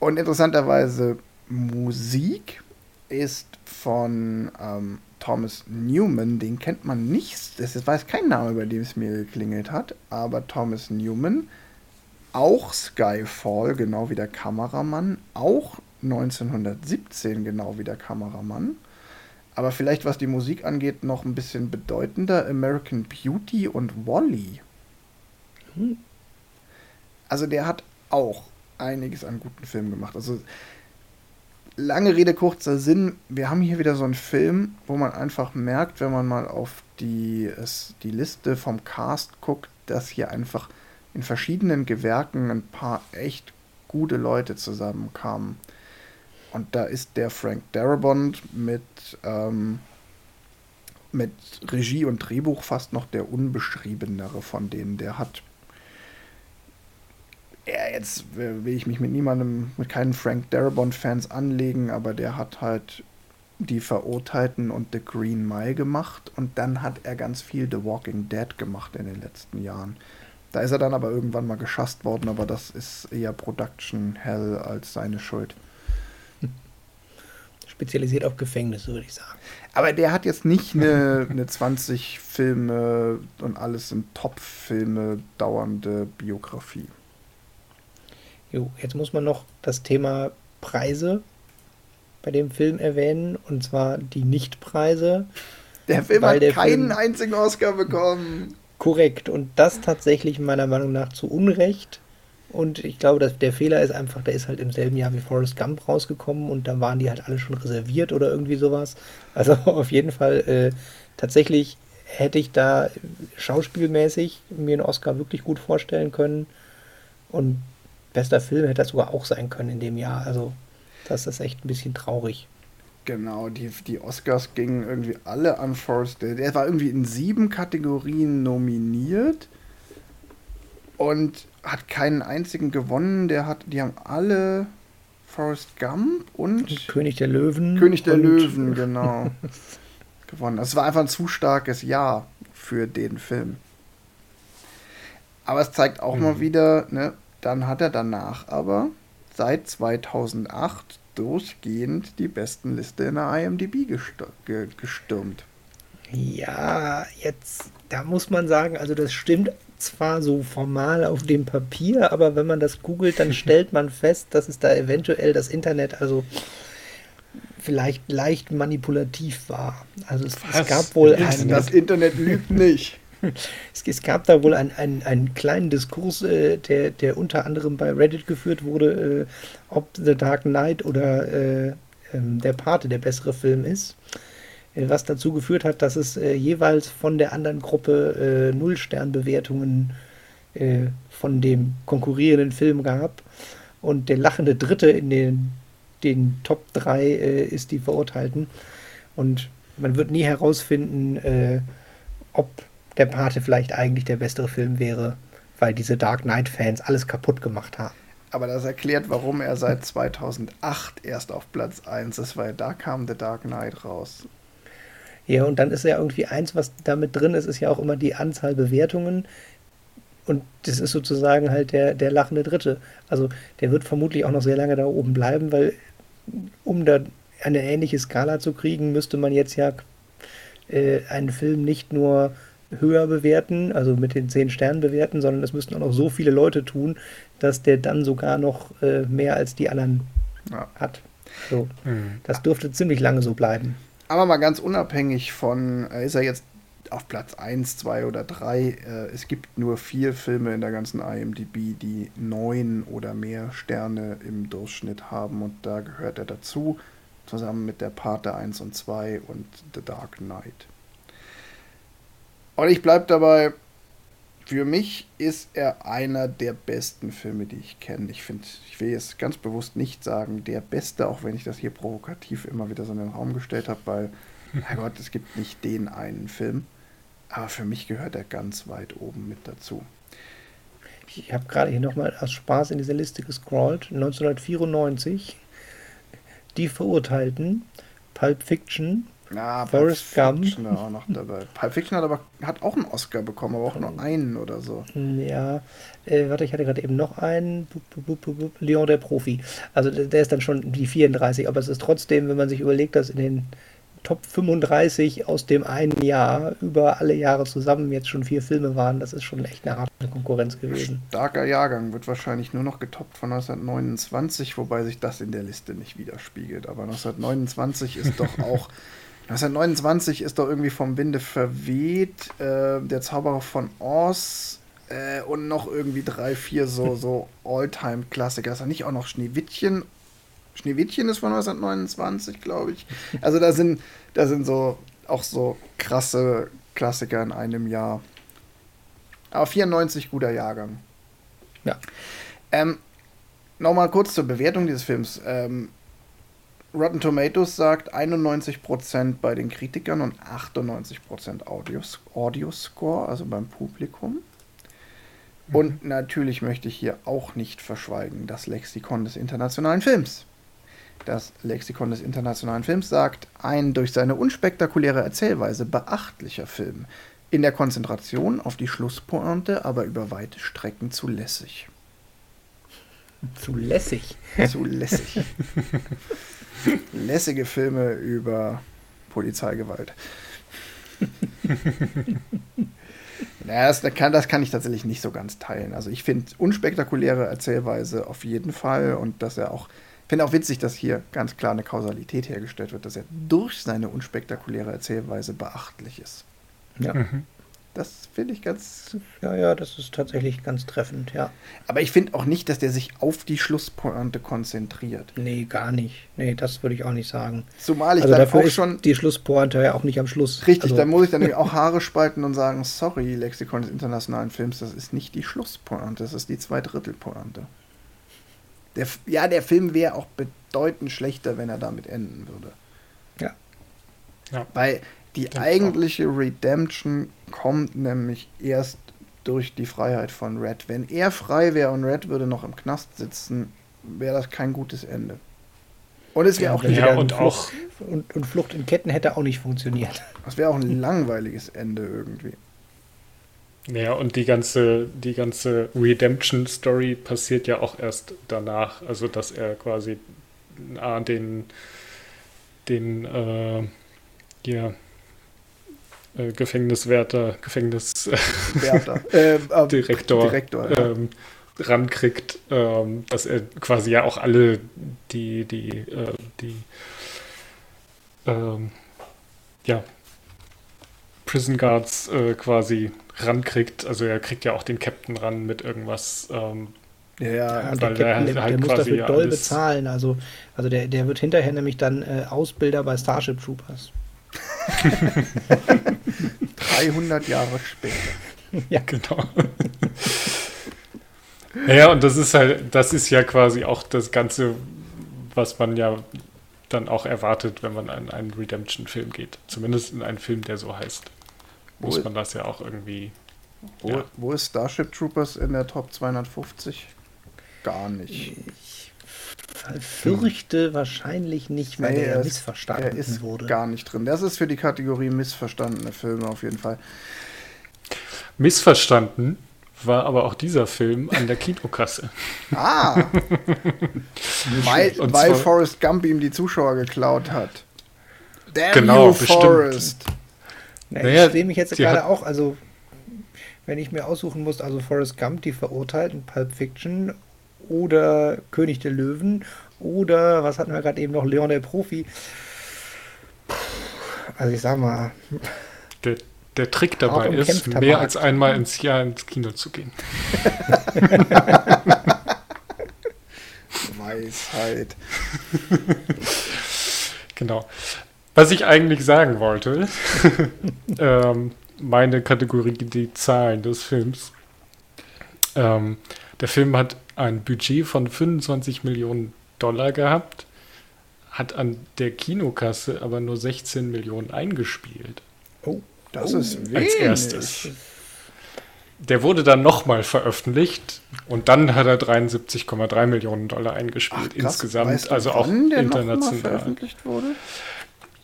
Und interessanterweise Musik ist von ähm, Thomas Newman, den kennt man nicht, das weiß kein Name, bei dem es mir geklingelt hat, aber Thomas Newman, auch Skyfall, genau wie der Kameramann, auch 1917, genau wie der Kameramann, aber vielleicht was die Musik angeht, noch ein bisschen bedeutender, American Beauty und Wally. Hm. Also der hat auch einiges an guten Filmen gemacht. Also lange Rede, kurzer Sinn. Wir haben hier wieder so einen Film, wo man einfach merkt, wenn man mal auf die, es, die Liste vom Cast guckt, dass hier einfach in verschiedenen Gewerken ein paar echt gute Leute zusammenkamen. Und da ist der Frank Darabont mit, ähm, mit Regie und Drehbuch fast noch der unbeschriebenere von denen. Der hat ja, jetzt will ich mich mit niemandem, mit keinen Frank Darabont-Fans anlegen, aber der hat halt die Verurteilten und The Green Mile gemacht und dann hat er ganz viel The Walking Dead gemacht in den letzten Jahren. Da ist er dann aber irgendwann mal geschasst worden, aber das ist eher Production Hell als seine Schuld. Spezialisiert auf Gefängnisse, würde ich sagen. Aber der hat jetzt nicht eine, eine 20 Filme und alles sind Top-Filme dauernde Biografie. Jo, jetzt muss man noch das Thema Preise bei dem Film erwähnen, und zwar die Nichtpreise. Der Film hat der keinen Film einzigen Oscar bekommen. Korrekt, und das tatsächlich meiner Meinung nach zu Unrecht. Und ich glaube, dass der Fehler ist einfach, der ist halt im selben Jahr wie Forrest Gump rausgekommen und da waren die halt alle schon reserviert oder irgendwie sowas. Also auf jeden Fall äh, tatsächlich hätte ich da schauspielmäßig mir einen Oscar wirklich gut vorstellen können. Und bester Film hätte das sogar auch sein können in dem Jahr. Also, das ist echt ein bisschen traurig. Genau, die, die Oscars gingen irgendwie alle an Forrest. Der war irgendwie in sieben Kategorien nominiert und hat keinen einzigen gewonnen. Der hat, die haben alle Forrest Gump und König der Löwen. König der Löwen, genau. gewonnen. Das war einfach ein zu starkes Jahr für den Film. Aber es zeigt auch mhm. mal wieder, ne, dann hat er danach aber seit 2008 durchgehend die besten Liste in der IMDb gestürmt. Ja, jetzt, da muss man sagen, also das stimmt zwar so formal auf dem Papier, aber wenn man das googelt, dann stellt man fest, dass es da eventuell das Internet also vielleicht leicht manipulativ war. Also es, es gab wohl ein... Das Internet lügt nicht. Es, es, gab da wohl einen, einen, einen kleinen Diskurs, äh, der, der unter anderem bei Reddit geführt wurde, äh, ob The Dark Knight oder äh, ähm, Der Pate der bessere Film ist. Äh, was dazu geführt hat, dass es äh, jeweils von der anderen Gruppe äh, Null-Stern-Bewertungen von dem konkurrierenden Film gab. Und der lachende Dritte in den, den Top 3 äh, ist die Verurteilten. Und man wird nie herausfinden, ob der Pate vielleicht eigentlich der bessere Film wäre, weil diese Dark Knight-Fans alles kaputt gemacht haben. Aber das erklärt, warum er seit 2008 erst auf Platz 1 ist, weil da kam The Dark Knight raus. Ja, und dann ist ja irgendwie eins, was damit drin ist, ist ja auch immer die Anzahl Bewertungen. Und das ist sozusagen halt der, der lachende Dritte. Also der wird vermutlich auch noch sehr lange da oben bleiben, weil um da eine ähnliche Skala zu kriegen, müsste man jetzt ja äh, einen Film nicht nur höher bewerten, also mit den zehn Sternen bewerten, sondern es müssten auch noch so viele Leute tun, dass der dann sogar noch äh, mehr als die anderen Ja. hat. So, Mhm. das dürfte ziemlich lange so bleiben. Aber mal ganz unabhängig von, äh, ist er jetzt auf Platz 1, 2 oder 3, äh, es gibt nur vier Filme in der ganzen IMDb, die neun oder mehr Sterne im Durchschnitt haben und da gehört er dazu, zusammen mit der Pate 1 und 2 und The Dark Knight. Und ich bleibe dabei, für mich ist er einer der besten Filme, die ich kenne. Ich finde, ich will jetzt ganz bewusst nicht sagen, der beste, auch wenn ich das hier provokativ immer wieder so in den Raum gestellt habe, weil, Herrgott, es gibt nicht den einen Film. Aber für mich gehört er ganz weit oben mit dazu. Ich habe gerade hier nochmal aus Spaß in dieser Liste gescrollt. 1994, Die Verurteilten, Pulp Fiction, Ja, Forrest Gump. Fiction auch noch dabei. Pulp Fiction hat aber hat auch einen Oscar bekommen, aber auch nur einen oder so. Ja, äh, warte, ich hatte gerade eben noch einen. Bup, bup, bup. Leon der Profi. Also der, der ist dann schon die 34, aber es ist trotzdem, wenn man sich überlegt, dass in den Top 35 aus dem einen Jahr über alle Jahre zusammen jetzt schon vier Filme waren, das ist schon echt eine harte Konkurrenz gewesen. Starker Jahrgang wird wahrscheinlich nur noch getoppt von 1929, wobei sich das in der Liste nicht widerspiegelt. Aber 1929 ist doch auch. 1929 ist doch irgendwie vom Winde verweht, äh, der Zauberer von Oz äh, und noch irgendwie drei, vier so, so All-Time-Klassiker. Ist da nicht auch noch Schneewittchen? Schneewittchen ist von 1929, glaube ich. Also da sind, da sind so auch so krasse Klassiker in einem Jahr. Aber 94 guter Jahrgang. Ja. Ähm, Nochmal kurz zur Bewertung dieses Films. Ähm, Rotten Tomatoes sagt 91% bei den Kritikern und 98% Audios Audioscore, also beim Publikum. Und natürlich möchte ich hier auch nicht verschweigen das Lexikon des internationalen Films. Das Lexikon des internationalen Films sagt, ein durch seine unspektakuläre Erzählweise beachtlicher Film. In der Konzentration auf die Schlusspointe, aber über weite Strecken zu lässig. Zu lässig. Zu lässig. Lässige Filme über Polizeigewalt. naja, das kann, das kann ich tatsächlich nicht so ganz teilen. Also ich finde unspektakuläre Erzählweise auf jeden Fall und dass er auch, finde auch witzig, dass hier ganz klar eine Kausalität hergestellt wird, dass er durch seine unspektakuläre Erzählweise beachtlich ist. Ja. Mhm. Das finde ich ganz. ja, ja, das ist tatsächlich ganz treffend, ja. Aber ich finde auch nicht, dass der sich auf die Schlusspointe konzentriert. Nee, gar nicht. Nee, das würde ich auch nicht sagen. Zumal ich also dann dafür auch ist schon. die Schlusspointe ja auch nicht am Schluss. Richtig, also, da muss ich dann auch Haare spalten und sagen, sorry, Lexikon des internationalen Films, das ist nicht die Schlusspointe, das ist die Zweidrittelpointe. Der, ja, der Film wäre auch bedeutend schlechter, wenn er damit enden würde. Ja. Ja. Weil die Denk eigentliche Redemption kommt nämlich erst durch die Freiheit von Red. Wenn er frei wäre und Red würde noch im Knast sitzen, wäre das kein gutes Ende. Und es wäre Ja, auch, wenn Ja, und Flucht- auch, Und, und Flucht in Ketten hätte auch nicht funktioniert. das wäre auch ein langweiliges Ende irgendwie. ja, und die ganze, die ganze Redemption-Story passiert ja auch erst danach. Also, dass er quasi ah, den, den, äh, ja, äh, Gefängniswärter, Gefängnisdirektor Wärter. äh, äh, Direktor, Direktor, ja. ähm, rankriegt, ähm, dass er quasi ja auch alle die, die, äh, die, ähm, ja, Prison Guards äh, quasi rankriegt. Also er kriegt ja auch den Captain ran mit irgendwas, ähm, Ja, Ja, weil der Captain, der, halt der muss dafür doll bezahlen. Also, also der, der wird hinterher nämlich dann äh, Ausbilder bei Starship Troopers. 300 Jahre später. ja, Genau. ja, und das ist halt, das ist ja quasi auch das Ganze, was man ja dann auch erwartet, wenn man in einen Redemption-Film geht. Zumindest in einen Film, der so heißt. Muss Wo- man das ja auch irgendwie. Wo, Ja. wo ist Starship Troopers in der Top 250? Gar nicht. Ich fürchte wahrscheinlich nicht, weil Nee, der er ist- missverstanden Er ist wurde. gar nicht drin. Das ist für die Kategorie missverstandene Filme auf jeden Fall. Missverstanden war aber auch dieser Film an der Kinokasse. Ah! weil Und weil zwar- Forrest Gump ihm die Zuschauer geklaut hat. Damn Genau, you, bestimmt. Forrest! Ja, Naja, ich sehe mich jetzt gerade auch, also wenn ich mir aussuchen muss, also Forrest Gump, die Verurteilten, Pulp Fiction oder König der Löwen oder was hatten wir gerade eben noch, Leon der Profi. Puh, Also ich sag mal, Der, der Trick dabei ist, mehr als einmal ins Jahr ins Kino zu gehen. Weisheit. Genau. Was ich eigentlich sagen wollte, ähm, meine Kategorie, die Zahlen des Films. Ähm, der Film hat ein Budget von 25 Millionen Dollar gehabt, hat an der Kinokasse aber nur 16 Millionen eingespielt. oh, Das Oh, ist wenig. Als erstes. Der wurde dann nochmal veröffentlicht und dann hat er 73,3 Millionen Dollar eingespielt Ach, krass. insgesamt, Weißt du, also auch wann der noch mal international. veröffentlicht wurde?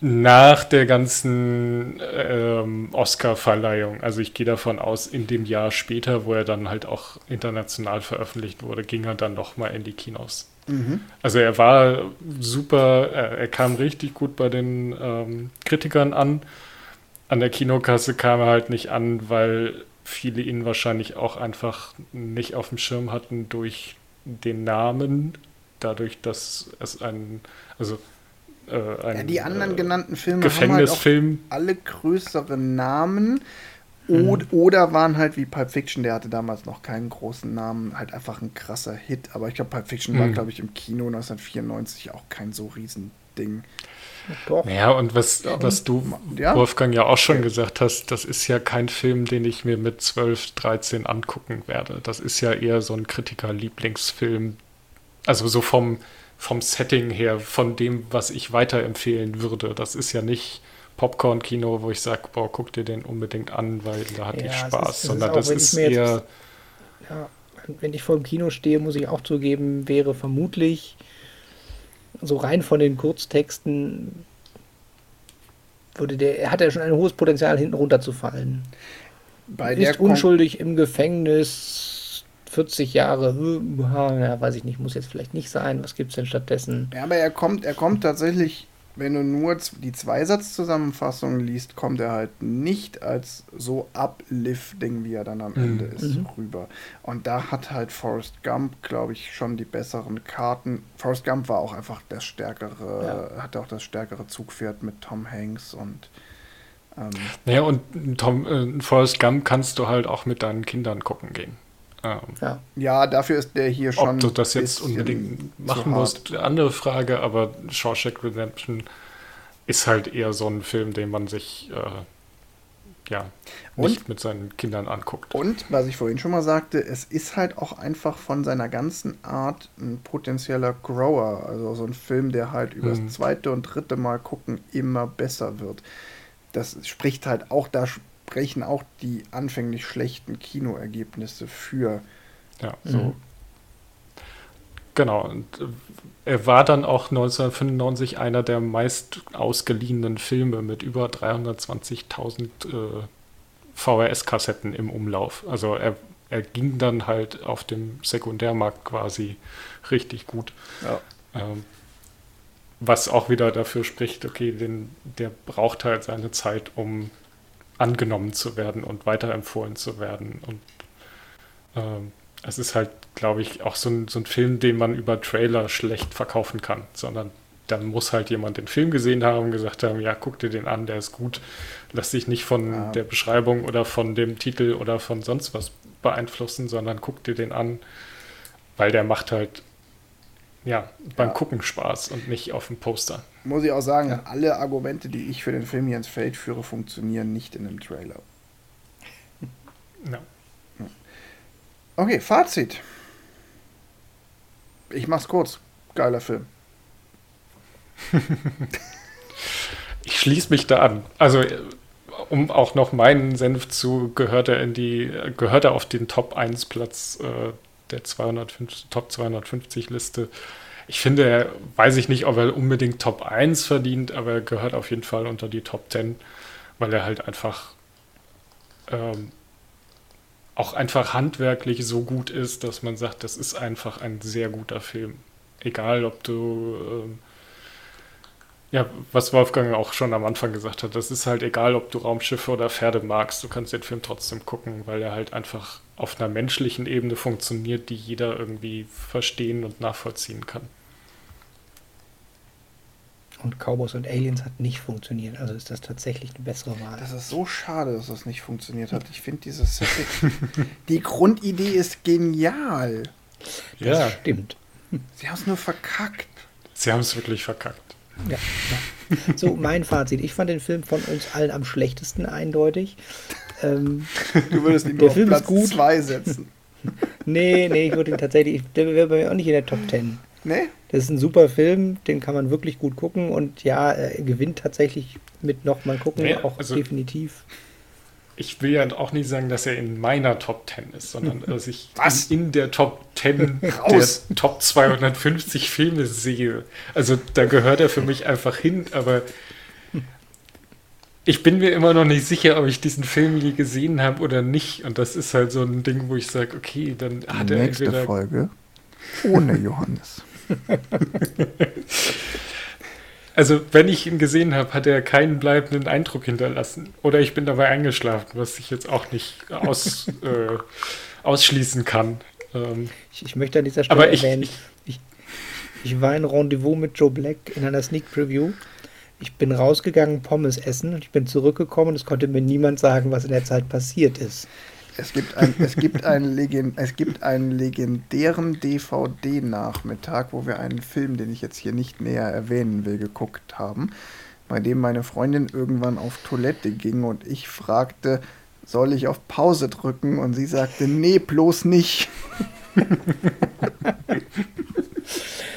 Nach der ganzen ähm, Oscar-Verleihung, also ich gehe davon aus, in dem Jahr später, wo er dann halt auch international veröffentlicht wurde, ging er dann nochmal in die Kinos. Mhm. Also er war super, er, er kam richtig gut bei den ähm, Kritikern an. An der Kinokasse kam er halt nicht an, weil viele ihn wahrscheinlich auch einfach nicht auf dem Schirm hatten durch den Namen, dadurch, dass es ein, also äh, ein Ja, die anderen äh, genannten Filme haben halt auch Gefängnisfilm. alle größere Namen Mhm. od oder waren halt wie Pulp Fiction, der hatte damals noch keinen großen Namen, halt einfach ein krasser Hit. Aber ich glaube, Pulp Fiction war, Mhm. glaube ich, im Kino 1994 auch kein so riesen Ding. doch. Ja, und was, Ja, was du, ja. Wolfgang, ja auch schon gesagt hast, das ist ja kein Film, den ich mir mit 12, 13 angucken werde. Das ist ja eher so ein Kritiker-Lieblingsfilm. Also so vom, vom Setting her, von dem, was ich weiterempfehlen würde. Das ist ja nicht Popcorn-Kino, wo ich sage, boah, guck dir den unbedingt an, weil da hatte Ja, ich es ist- Spaß. es ist Sondern auch, das wenn ich ist mir jetzt- eher, Ja, wenn ich vor dem Kino stehe, muss ich auch zugeben, wäre vermutlich so rein von den Kurztexten würde der, er hat ja schon ein hohes Potenzial, hinten runterzufallen. Bei der ist Kon- unschuldig im Gefängnis, 40 Jahre, hm, ja, weiß ich nicht, muss jetzt vielleicht nicht sein. Was gibt es denn stattdessen? Ja, aber er kommt, er kommt tatsächlich, wenn du nur die Zweisatzzusammenfassung liest, kommt er halt nicht als so uplifting, wie er dann am Mhm. Ende ist, Mhm. rüber. Und da hat halt Forrest Gump, glaube ich, schon die besseren Karten. Forrest Gump war auch einfach das stärkere, hatte auch das stärkere Zugpferd mit Tom Hanks und ähm, naja, und Tom, äh, Forrest Gump kannst du halt auch mit deinen Kindern gucken gehen. Ja, ja, dafür ist der hier schon. Ob du das jetzt unbedingt machen musst, eine andere Frage, aber Shawshank Redemption ist halt eher so ein Film, den man sich äh, ja nicht mit seinen Kindern anguckt. Und, was ich vorhin schon mal sagte, es ist halt auch einfach von seiner ganzen Art ein potenzieller Grower. Also so ein Film, der halt über Mhm. das zweite und dritte Mal gucken immer besser wird. Das spricht halt auch, da sprechen auch die anfänglich schlechten Kinoergebnisse für. Ja, So. Mhm. genau. Und äh, er war dann auch 1995 einer der meist ausgeliehenen Filme mit über 320.000 äh, VHS-Kassetten im Umlauf. Also er, er ging dann halt auf dem Sekundärmarkt quasi richtig gut. Ja. Ähm, was auch wieder dafür spricht, okay, den, der braucht halt seine Zeit, um angenommen zu werden und weiterempfohlen zu werden. Und ähm, es ist halt, glaube ich, auch so ein, so ein Film, den man über Trailer schlecht verkaufen kann, sondern dann muss halt jemand den Film gesehen haben und gesagt haben, ja, guck dir den an, der ist gut. Lass dich nicht von Ja. der Beschreibung oder von dem Titel oder von sonst was beeinflussen, sondern guck dir den an weil der macht halt ja, beim Ja. Gucken Spaß und nicht auf dem Poster. Muss ich auch sagen, Ja. alle Argumente, die ich für den Film hier ins Feld führe, funktionieren nicht in dem Trailer. Ja. Okay, Fazit. Ich mach's kurz. Geiler Film. Ich schließe mich da an. Also, um auch noch meinen Senf zu, gehört er in die, gehört er auf den Top 1 Platz äh, der 250, Top 250 Liste. Ich finde, er, weiß ich nicht, ob er unbedingt Top 1 verdient, aber er gehört auf jeden Fall unter die Top 10, weil er halt einfach ähm, auch einfach handwerklich so gut ist, dass man sagt, das ist einfach ein sehr guter Film. Egal, ob du ähm, ja, was Wolfgang auch schon am Anfang gesagt hat, das ist halt egal, ob du Raumschiffe oder Pferde magst, du kannst den Film trotzdem gucken, weil er halt einfach auf einer menschlichen Ebene funktioniert, die jeder irgendwie verstehen und nachvollziehen kann. Und Cowboys und Aliens hat nicht funktioniert. Also ist das tatsächlich eine bessere Wahl. Das ist so schade, dass das nicht funktioniert hat. Ich finde dieses Setting. die Grundidee ist genial. Ja, Stimmt. Sie haben es nur verkackt. sie haben es wirklich verkackt. Ja, ja. So, mein Fazit. Ich fand den Film von uns allen am schlechtesten, eindeutig. Ähm, Du würdest ihn Der nur auf Film ist Platz gut. 2 setzen. nee, nee, ich würde ihn tatsächlich. Der wäre bei mir auch nicht in der Top 10. Ne? Das ist ein super Film, den kann man wirklich gut gucken und ja, er gewinnt tatsächlich mit nochmal gucken, Ja, auch also- definitiv. Ich will ja auch nicht sagen, dass er in meiner Top 10 ist, sondern dass ich Was? In, in der Top 10 Raus. der Top 250 Filme sehe. Also da gehört er für mich einfach hin, aber ich bin mir immer noch nicht sicher, ob ich diesen Film je gesehen habe oder nicht. Und das ist halt so ein Ding, wo ich sage, okay, dann hat er Nächste entweder Folge ohne Johannes. Also, wenn ich ihn gesehen habe, hat er keinen bleibenden Eindruck hinterlassen. Oder ich bin dabei eingeschlafen, was ich jetzt auch nicht aus, äh, ausschließen kann. Ähm, Ich, ich möchte an dieser Stelle aber ich, erwähnen, ich, ich, ich war in Rendezvous mit Joe Black in einer Sneak Preview. Ich bin rausgegangen, Pommes essen und ich bin zurückgekommen und es konnte mir niemand sagen, was in der Zeit passiert ist. Es gibt, ein, es, gibt einen Legend, es gibt einen legendären DVD-Nachmittag, wo wir einen Film, den ich jetzt hier nicht näher erwähnen will, geguckt haben, bei dem meine Freundin irgendwann auf Toilette ging und ich fragte, soll ich auf Pause drücken? Und sie sagte, nee, bloß nicht.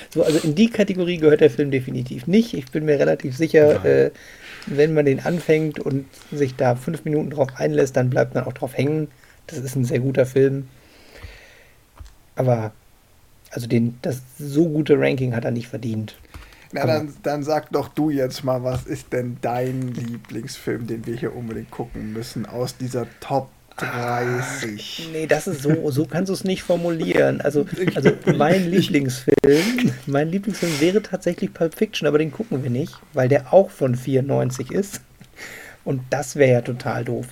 So, also in die Kategorie gehört der Film definitiv nicht. Ich bin mir relativ sicher, äh, wenn man den anfängt und sich da fünf Minuten drauf einlässt, dann bleibt man auch drauf hängen. Das ist ein sehr guter Film. Aber also den, das so gute Ranking hat er nicht verdient. Na, Aber- dann, dann sag doch du jetzt mal, was ist denn dein Lieblingsfilm, den wir hier unbedingt gucken müssen aus dieser Top 30? Nee, das ist so, so kannst du es nicht formulieren. Also, also mein Lieblingsfilm, mein Lieblingsfilm wäre tatsächlich Pulp Fiction, aber den gucken wir nicht, weil der auch von 94 ist. Und das wäre ja total doof.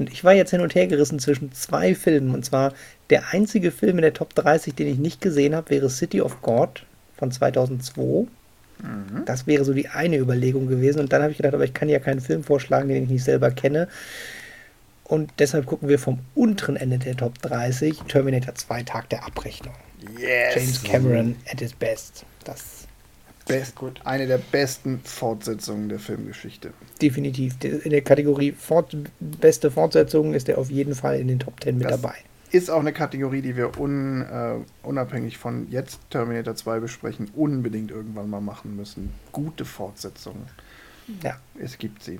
Und ich war jetzt hin und her gerissen zwischen zwei Filmen. Und zwar der einzige Film in der Top 30, den ich nicht gesehen habe, wäre City of God von 2002. Das wäre so die eine Überlegung gewesen. Und dann habe ich gedacht, aber ich kann ja keinen Film vorschlagen, den ich nicht selber kenne. Und deshalb gucken wir vom unteren Ende der Top 30 Terminator 2 Tag der Abrechnung. Yes! James Cameron at his best. Das Best, Eine der besten Fortsetzungen der Filmgeschichte. definitiv. In der Kategorie Fort beste Fortsetzung ist er auf jeden Fall in den Top 10 mit Das- dabei. Ist auch eine Kategorie, die wir un, äh, unabhängig von jetzt Terminator 2 besprechen, unbedingt irgendwann mal machen müssen. Gute Fortsetzungen. Ja. Es gibt sie.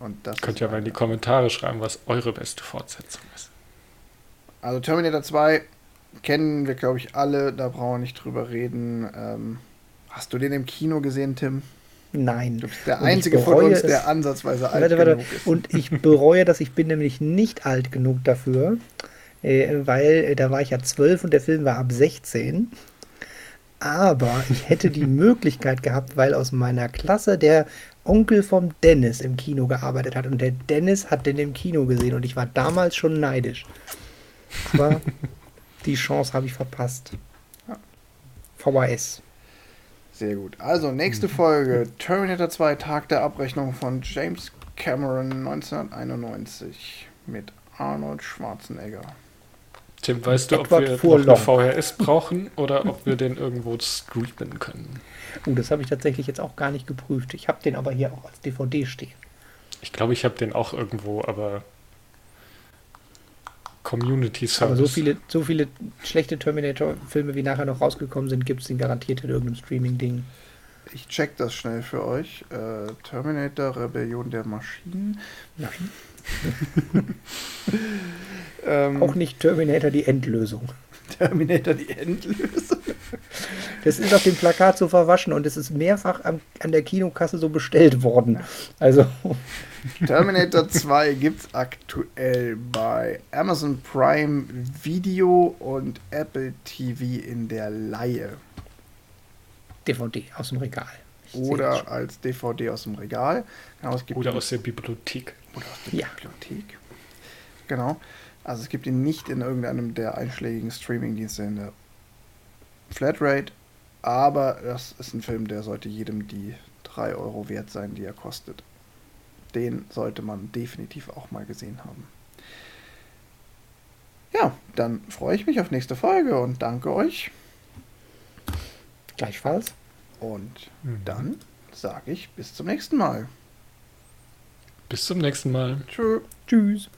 Und das könnt ja mal in die Kommentare schreiben, was eure beste Fortsetzung ist. Also Terminator 2 kennen wir, glaube ich, alle, da brauchen wir nicht drüber reden. Ähm, hast du den im Kino gesehen, Tim? Nein. Du bist der Und einzige von uns, der ansatzweise alt Warte, warte. genug ist. Und ich bereue das, ich bin nämlich nicht alt genug dafür, äh, weil äh, da war ich ja 12 und der Film war ab 16. Aber ich hätte die Möglichkeit gehabt, weil aus meiner Klasse der Onkel vom Dennis im Kino gearbeitet hat und der Dennis hat den im Kino gesehen und ich war damals schon neidisch. Aber die Chance habe ich verpasst. VHS. Sehr gut. Also, nächste Folge: Terminator 2, Tag der Abrechnung von James Cameron 1991 mit Arnold Schwarzenegger. Tim, weißt du, ob Edward wir noch eine. VHS brauchen oder ob wir den irgendwo streamen können? Uh, das habe ich tatsächlich jetzt auch gar nicht geprüft. Ich habe den aber hier auch als DVD stehen. Ich glaube, ich habe den auch irgendwo, aber Community Service. Aber so viele, so viele schlechte Terminator-Filme, wie nachher noch rausgekommen sind, gibt es den garantiert in irgendeinem Streaming-Ding. Ich check das schnell für euch. Äh, Terminator, Rebellion der Maschinen. Nein. Ähm, Auch nicht Terminator die Endlösung. Terminator, die Endlösung. Das ist auf dem Plakat so verwaschen und es ist mehrfach am, an der Kinokasse so bestellt worden. Also, Terminator 2 gibt's aktuell bei Amazon Prime Video und Apple TV in der Laie. DVD aus dem Regal. Ich Oder als DVD aus dem Regal. Genau, es gibt Oder aus der Bibliothek. oder aus der Ja. Bibliothek. Genau. Also es gibt ihn nicht in irgendeinem der einschlägigen Streamingdienste in der Flatrate, aber das ist ein Film, der sollte jedem die 3 Euro wert sein, die er kostet. Den sollte man definitiv auch mal gesehen haben. Ja, dann freue ich mich auf nächste Folge und danke euch. Gleichfalls. Und Mhm. dann sage ich bis zum nächsten Mal. Bis zum nächsten Mal. Tschö. Tschüss.